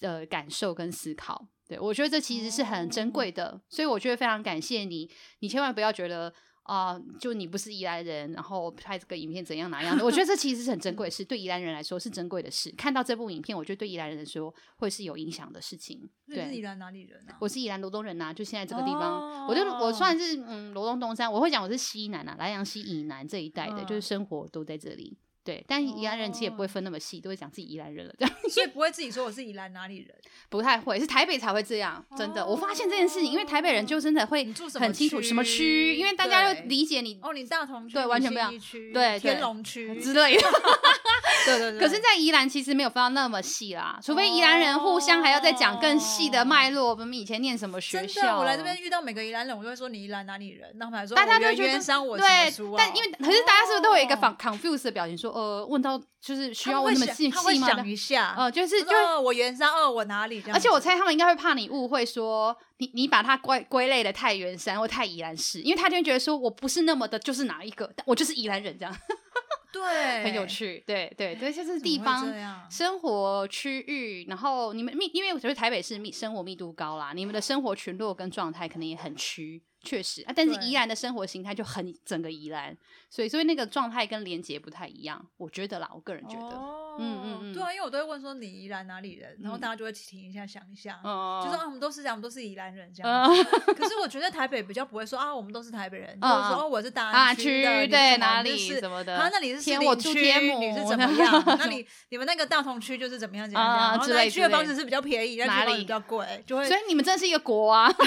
呃感受跟思考。对，我觉得这其实是很珍贵的，所以我觉得非常感谢你。你千万不要觉得。啊、呃，就你不是宜兰人，然后拍这个影片怎样哪样的？我觉得这其实是很珍贵的事，对宜兰人来说是珍贵的事。看到这部影片，我觉得对宜兰人来说会是有影响的事情。对，是宜兰哪里人啊？我是宜兰罗东人呐、啊，就现在这个地方，哦、我就我算是嗯罗东东山，我会讲我是西南啊，兰阳西以南这一带的，哦、就是生活都在这里。对，但宜兰人其实也不会分那么细，都会讲自己宜兰人了这样，所以不会自己说我是宜兰哪里人，<laughs> 不太会，是台北才会这样，真的。我发现这件事情，因为台北人就真的会很清楚什么区，因为大家要理解你哦，你大同区，对，完全不一样，对，天龙区之类的。<laughs> 对对对。可是，在宜兰其实没有分到那么细啦，除非宜兰人互相还要再讲更细的脉络，我们以前念什么学校。我来这边遇到每个宜兰人，我就会说你宜兰哪里人，然后他们还说大家都觉得对，但因为可是大家是不是都有一个反 confuse 的表情，说呃，问到。就是需要问那么细细吗？想一下，呃，就是就我原山，二我哪里？而且我猜他们应该会怕你误会，说你你把它归归类的太原山或太宜兰市，因为他就会觉得说我不是那么的，就是哪一个，我就是宜兰人这样。对，很有趣。对对对，就是地方生活区域，然后你们密，因为我觉得台北市密生活密度高啦，你们的生活群落跟状态可能也很区。确实啊，但是宜兰的生活形态就很整个宜兰，所以所以那个状态跟连接不太一样，我觉得啦，我个人觉得，哦、嗯嗯嗯，对啊，因为我都会问说你宜兰哪里人，然后大家就会停一下想一下，嗯、就说啊我们都是这样，我们都是宜兰人这样。嗯、<laughs> 可是我觉得台北比较不会说啊，我们都是台北人，嗯、就是说我是大安区的，对哪里什么的，他那里是天我住天母，你是怎么样？<laughs> 那里你们那个大同区就是怎么样怎么样？然后那区的房子是比较便宜，哪里比较贵？就会，所以你们真的是一个国啊。<laughs>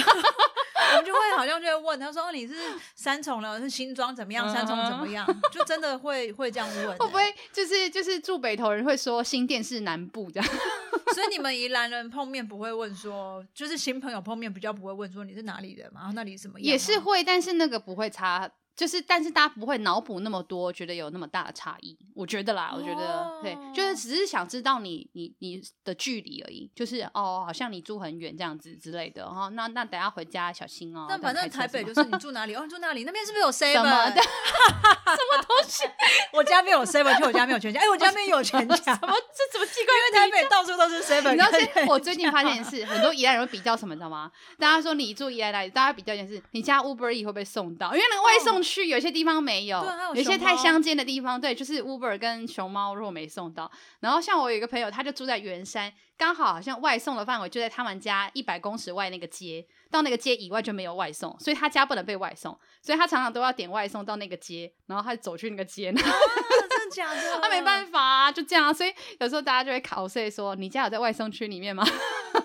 我们就会好像就会问他说：“你是三重了，是新庄怎么样？三重怎么样？”就真的会会这样问。会不会就是就是住北投人会说新店是南部这样？<laughs> 所以你们宜兰人碰面不会问说，就是新朋友碰面比较不会问说你是哪里人嘛？然后那里什么样？也是会，但是那个不会差就是，但是大家不会脑补那么多，觉得有那么大的差异。我觉得啦，我觉得、哦、对，就是只是想知道你你你的距离而已。就是哦，好像你住很远这样子之类的。哦，那那等下回家小心哦。那反正台北就是你住哪里哦，你住哪里？那边是不是有 seven？<laughs> 什么的？什么东西？<laughs> 我家没有 seven，就我家没有全家。哎，我家没有全家。什么？这怎么奇怪？因为台北到处都是 seven。你知道，我最近发现是很多宜兰人会比较什么，你知道吗？大家说你住宜兰哪里？大家比较一件事，你家 Uber E 会不会送到？因为那个外送区有些地方。没有，有，有些太乡间的地方，对，就是 Uber 跟熊猫如果没送到，然后像我有一个朋友，他就住在圆山，刚好好像外送的范围就在他们家一百公尺外那个街，到那个街以外就没有外送，所以他家不能被外送，所以他常常都要点外送到那个街，然后他走去那个街，啊、真的假的？<laughs> 他没办法啊，就这样，所以有时候大家就会考试说，你家有在外送区里面吗？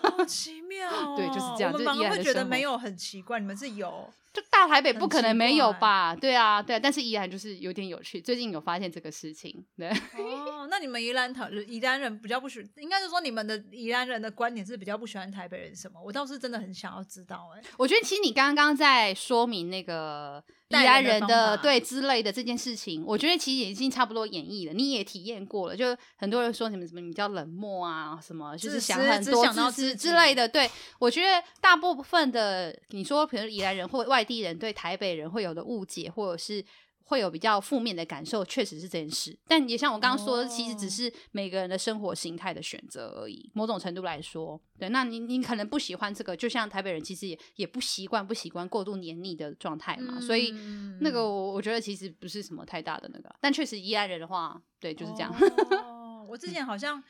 好奇妙、哦，对，就是这样，我们会觉得没有很奇怪，你们是有。就大台北不可能没有吧？对啊，对啊，但是宜兰就是有点有趣。最近有发现这个事情，对。哦，那你们宜兰讨宜兰人比较不喜，应该是说你们的宜兰人的观点是比较不喜欢台北人什么？我倒是真的很想要知道、欸。哎，我觉得其实你刚刚在说明那个宜兰人的对之类的这件事情，我觉得其实已经差不多演绎了。你也体验过了，就很多人说你们什么比较冷漠啊，什么就是想很多自私之类的。对，我觉得大部分的你说，比如宜兰人或外。外地人对台北人会有的误解，或者是会有比较负面的感受，确实是这件事。但也像我刚刚说的，其实只是每个人的生活形态的选择而已。某种程度来说，对，那你你可能不喜欢这个，就像台北人其实也也不习惯不习惯过度黏腻的状态嘛。嗯、所以那个我我觉得其实不是什么太大的那个。但确实宜兰人的话，对，就是这样。哦，我之前好像。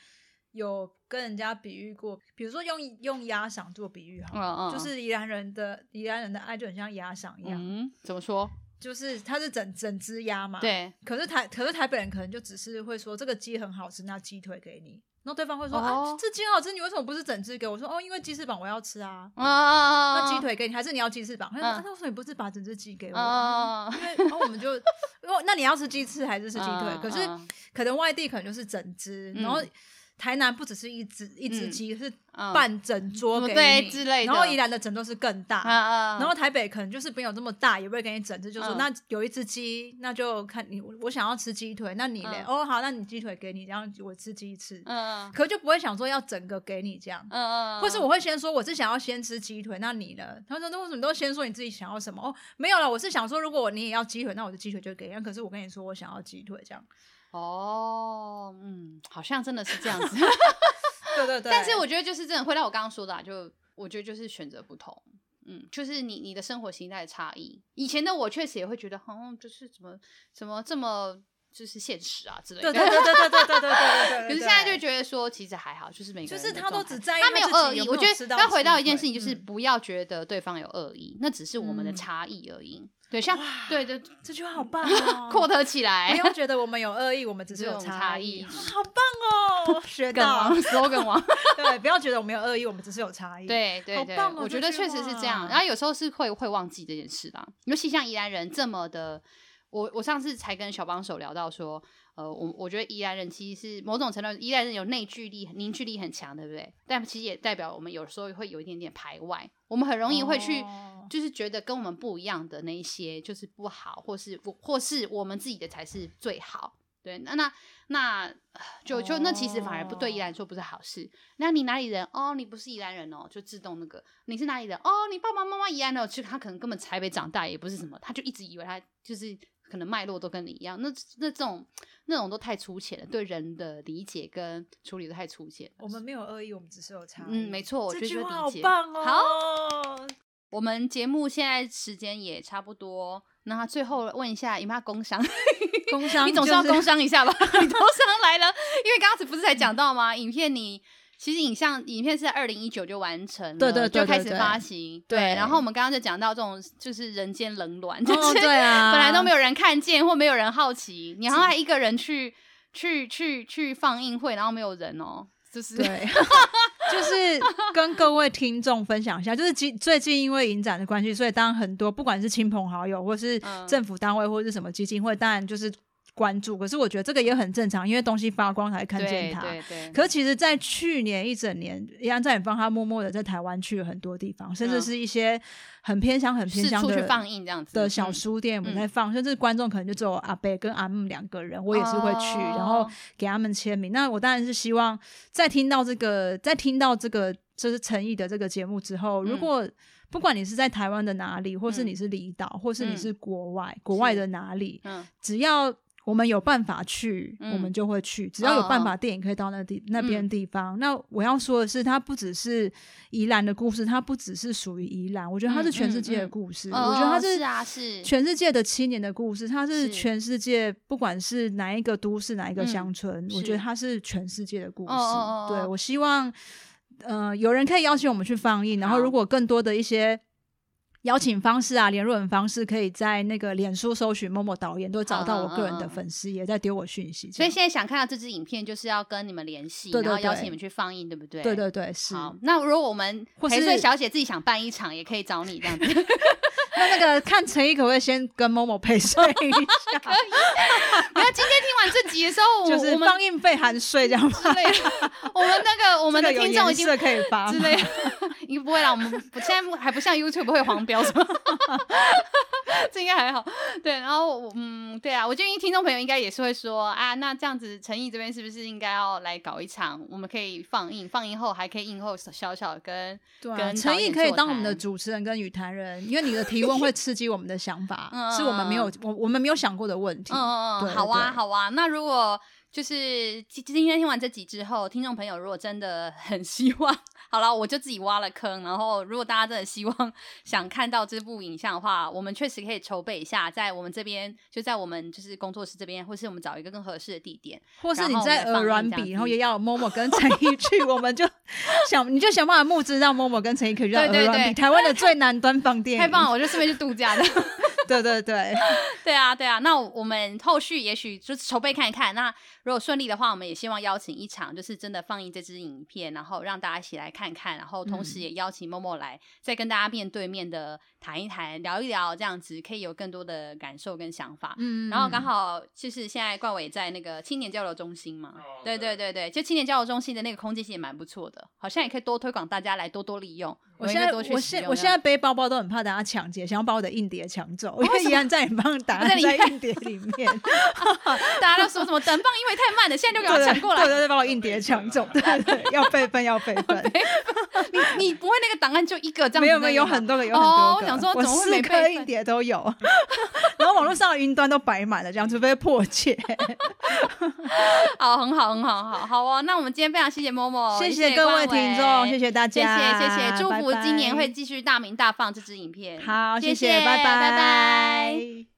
有跟人家比喻过，比如说用用鸭赏做比喻哈，嗯嗯，就是宜兰人的宜兰人的爱就很像鸭赏一样。嗯，怎么说？就是它是整整只鸭嘛。对。可是台可是台北人可能就只是会说这个鸡很好吃，那鸡腿给你。然后对方会说、哦、啊，这鸡很好吃，你为什么不是整只给我？我说哦，因为鸡翅膀我要吃啊。那鸡腿给你，还是你要鸡翅膀？他说、啊、那为什么你不是把整只鸡给我？啊、因为然后我们就，因为那你要吃鸡翅还是吃鸡腿？啊、可是可能外地可能就是整只，然后。台南不只是一只一只鸡，是半整桌给你，对之类的。然后宜兰的整桌是更大，然后台北可能就是没有这么大，也不会给你整只，就是说那有一只鸡，那就看你我想要吃鸡腿，那你嘞？哦好，那你鸡腿给你，然后我吃鸡翅。嗯，可就不会想说要整个给你这样。嗯嗯，或是我会先说我是想要先吃鸡腿，那你呢？他说那为什么都先说你自己想要什么？哦，没有了，我是想说如果你也要鸡腿，那我的鸡腿就给你。可是我跟你说我想要鸡腿这样。哦，嗯，好像真的是这样子，<laughs> 对对对。但是我觉得就是真的，回到我刚刚说的，啊，就我觉得就是选择不同，嗯，就是你你的生活形态的差异。以前的我确实也会觉得，好像就是怎么怎么这么就是现实啊之类的，对对对对对对对对对，可是现在就觉得说，其实还好，就是每个人就是他都只在意他没有恶意。我觉得要回到一件事情，就是不要觉得对方有恶意，嗯，那只是我们的差异而已。对，像对对，这句话好棒 <laughs> 哦，扩得起来。不要觉得我们有恶意，我们只是有差异。好棒哦，<laughs> 学到 slogan 王。<laughs> 对，不要觉得我们有恶意，我们只是有差异。对对对，我觉得确实是这样。然后有时候是会会忘记这件事的，尤其像宜兰人这么的，我我上次才跟小帮手聊到说，呃，我我觉得宜兰人其实是某种程度，宜兰人有内聚力、凝聚力很强，对不对？但其实也代表我们有时候会有一点点排外，我们很容易会去。就是觉得跟我们不一样的那一些就是不好，或是我，或是我们自己的才是最好。对，那那那就就那其实反而不对宜兰来说不是好事。Oh. 那你哪里人？哦，你不是宜兰人哦，就自动那个你是哪里人？哦，你爸爸妈妈宜兰的，其实他可能根本台北长大也不是什么，他就一直以为他就是可能脉络都跟你一样。那那这种那种都太粗浅了，对人的理解跟处理都太粗浅。我们没有恶意，我们只是有差。嗯，没错，我觉得就理解。好棒哦。好。我们节目现在时间也差不多，那最后问一下，有没有工商？<laughs> 工商，你总是要工商一下吧？<laughs> 你工商来了，因为刚刚不是才讲到吗？影片你其实影像影片是在二零一九就完成了，对对对，就开始发行。对，然后我们刚刚就讲到这种就是人间冷暖，就是对啊，本来都没有人看见或没有人好奇，你好像还一个人去去去去放映会，然后没有人哦。就是 <laughs> 对，就是跟各位听众分享一下，就是最最近因为影展的关系，所以当然很多不管是亲朋好友，或是政府单位，或是什么基金会，当然就是关注。可是我觉得这个也很正常，因为东西发光才看见它。对对对。可是其实，在去年一整年，宜兰在远方，他默默的在台湾去了很多地方，甚至是一些很偏乡、很偏乡的去放映这样子的小书店，我们在放，甚至观众可能就只有阿伯跟阿木两个人，我也是会去，然后给他们签名。那我当然是希望，在听到这个，在听到这个就是诚意的这个节目之后，如果不管你是在台湾的哪里，或是你是离岛，或是你是国外，国外的哪里，只要。我们有办法去，嗯、我们就会去。只要有办法，电影可以到那地、哦、那边地方。嗯、那我要说的是，它不只是宜兰的故事，它不只是属于宜兰。我觉得它是全世界的故事。嗯嗯、我觉得它是是啊，是全世界的青年的故事。它是全世界，不管是哪一个都市、哪一个乡村，嗯、我觉得它是全世界的故事。哦、对，我希望，呃，有人可以邀请我们去放映。然后，如果更多的一些。邀请方式啊，联络人方式可以在那个脸书搜寻 Momo 导演，都找到我个人的粉丝，也在丢我讯息。所以现在想看到这支影片，就是要跟你们联系，然后邀请你们去放映，对不对？对对对，是。好，那如果我们陪睡小姐自己想办一场，也可以找你这样子。<laughs> <laughs> 那那个看诚毅可不可以先跟 Momo 陪睡一下？<laughs> 可以。然后今天听完这集的时候，就是放映费含税这样之类的。<laughs> 我们那个 <laughs> 我们的听众已经可以发之类的，应该不会啦。我们现在还不像 YouTube 会黄标。这应该还好，对，然后嗯，对啊，我建议听众朋友应该也是会说啊，那这样子诚毅这边是不是应该要来搞一场？我们可以放映，放映后还可以映后小小跟跟诚毅可以当我们的主持人跟与谈人，因为你的提问会刺激我们的想法，是我们没有我我们没有想过的问题。嗯嗯嗯，好啊好啊，那如果。就是今今天听完这集之后，听众朋友如果真的很 <laughs> 希望，好了，我就自己挖了坑。然后，如果大家真的希望想看到这部影像的话，我们确实可以筹备一下，在我们这边，就在我们就是工作室这边，或是我们找一个更合适的地点，或是你在鹅銮鼻，然后也要 Momo 跟陈毅去，我们就 <laughs> 想你就想办法募资，让 Momo 跟陈毅可以去鹅銮鼻，台湾的最南端放电影，太棒了，我就顺便去度假的。<laughs> 对对对，对 <laughs> 啊对啊，那我们后续也许就是筹备看一看。那如果顺利的话，我们也希望邀请一场，就是真的放映这支影片，然后让大家一起来看看，然后同时也邀请 Momo 来，再跟大家面对面的谈一谈，聊一聊，这样子可以有更多的感受跟想法。嗯，然后刚好就是现在冠伟在那个青年交流中心嘛，哦、对对对对，就青年交流中心的那个空间其实也蛮不错的，好像也可以多推广，大家来多多利用。我现在我现我现在背包包都很怕大家抢劫，想要把我的硬碟抢走，因为宜兰在你放档案在硬碟里面，<laughs> 大家都说什么等放因为太慢了，现在就给我抢过来，对对对，把我硬碟抢走，<laughs> 对对，要备份要备份。你你不会那个档案就一个这样？没有没有，有很多个，有很多个。我想说，怎么会每颗硬碟都有？<laughs> 然后网络上的云端都摆满了，这样除非破解。好，很好，很好，好好哦。那我们今天非常谢谢 Momo，谢谢各位听众，谢谢大家，谢谢谢谢，祝福。今年会继续大名大放这支影片。好，谢谢，谢谢拜拜，拜拜。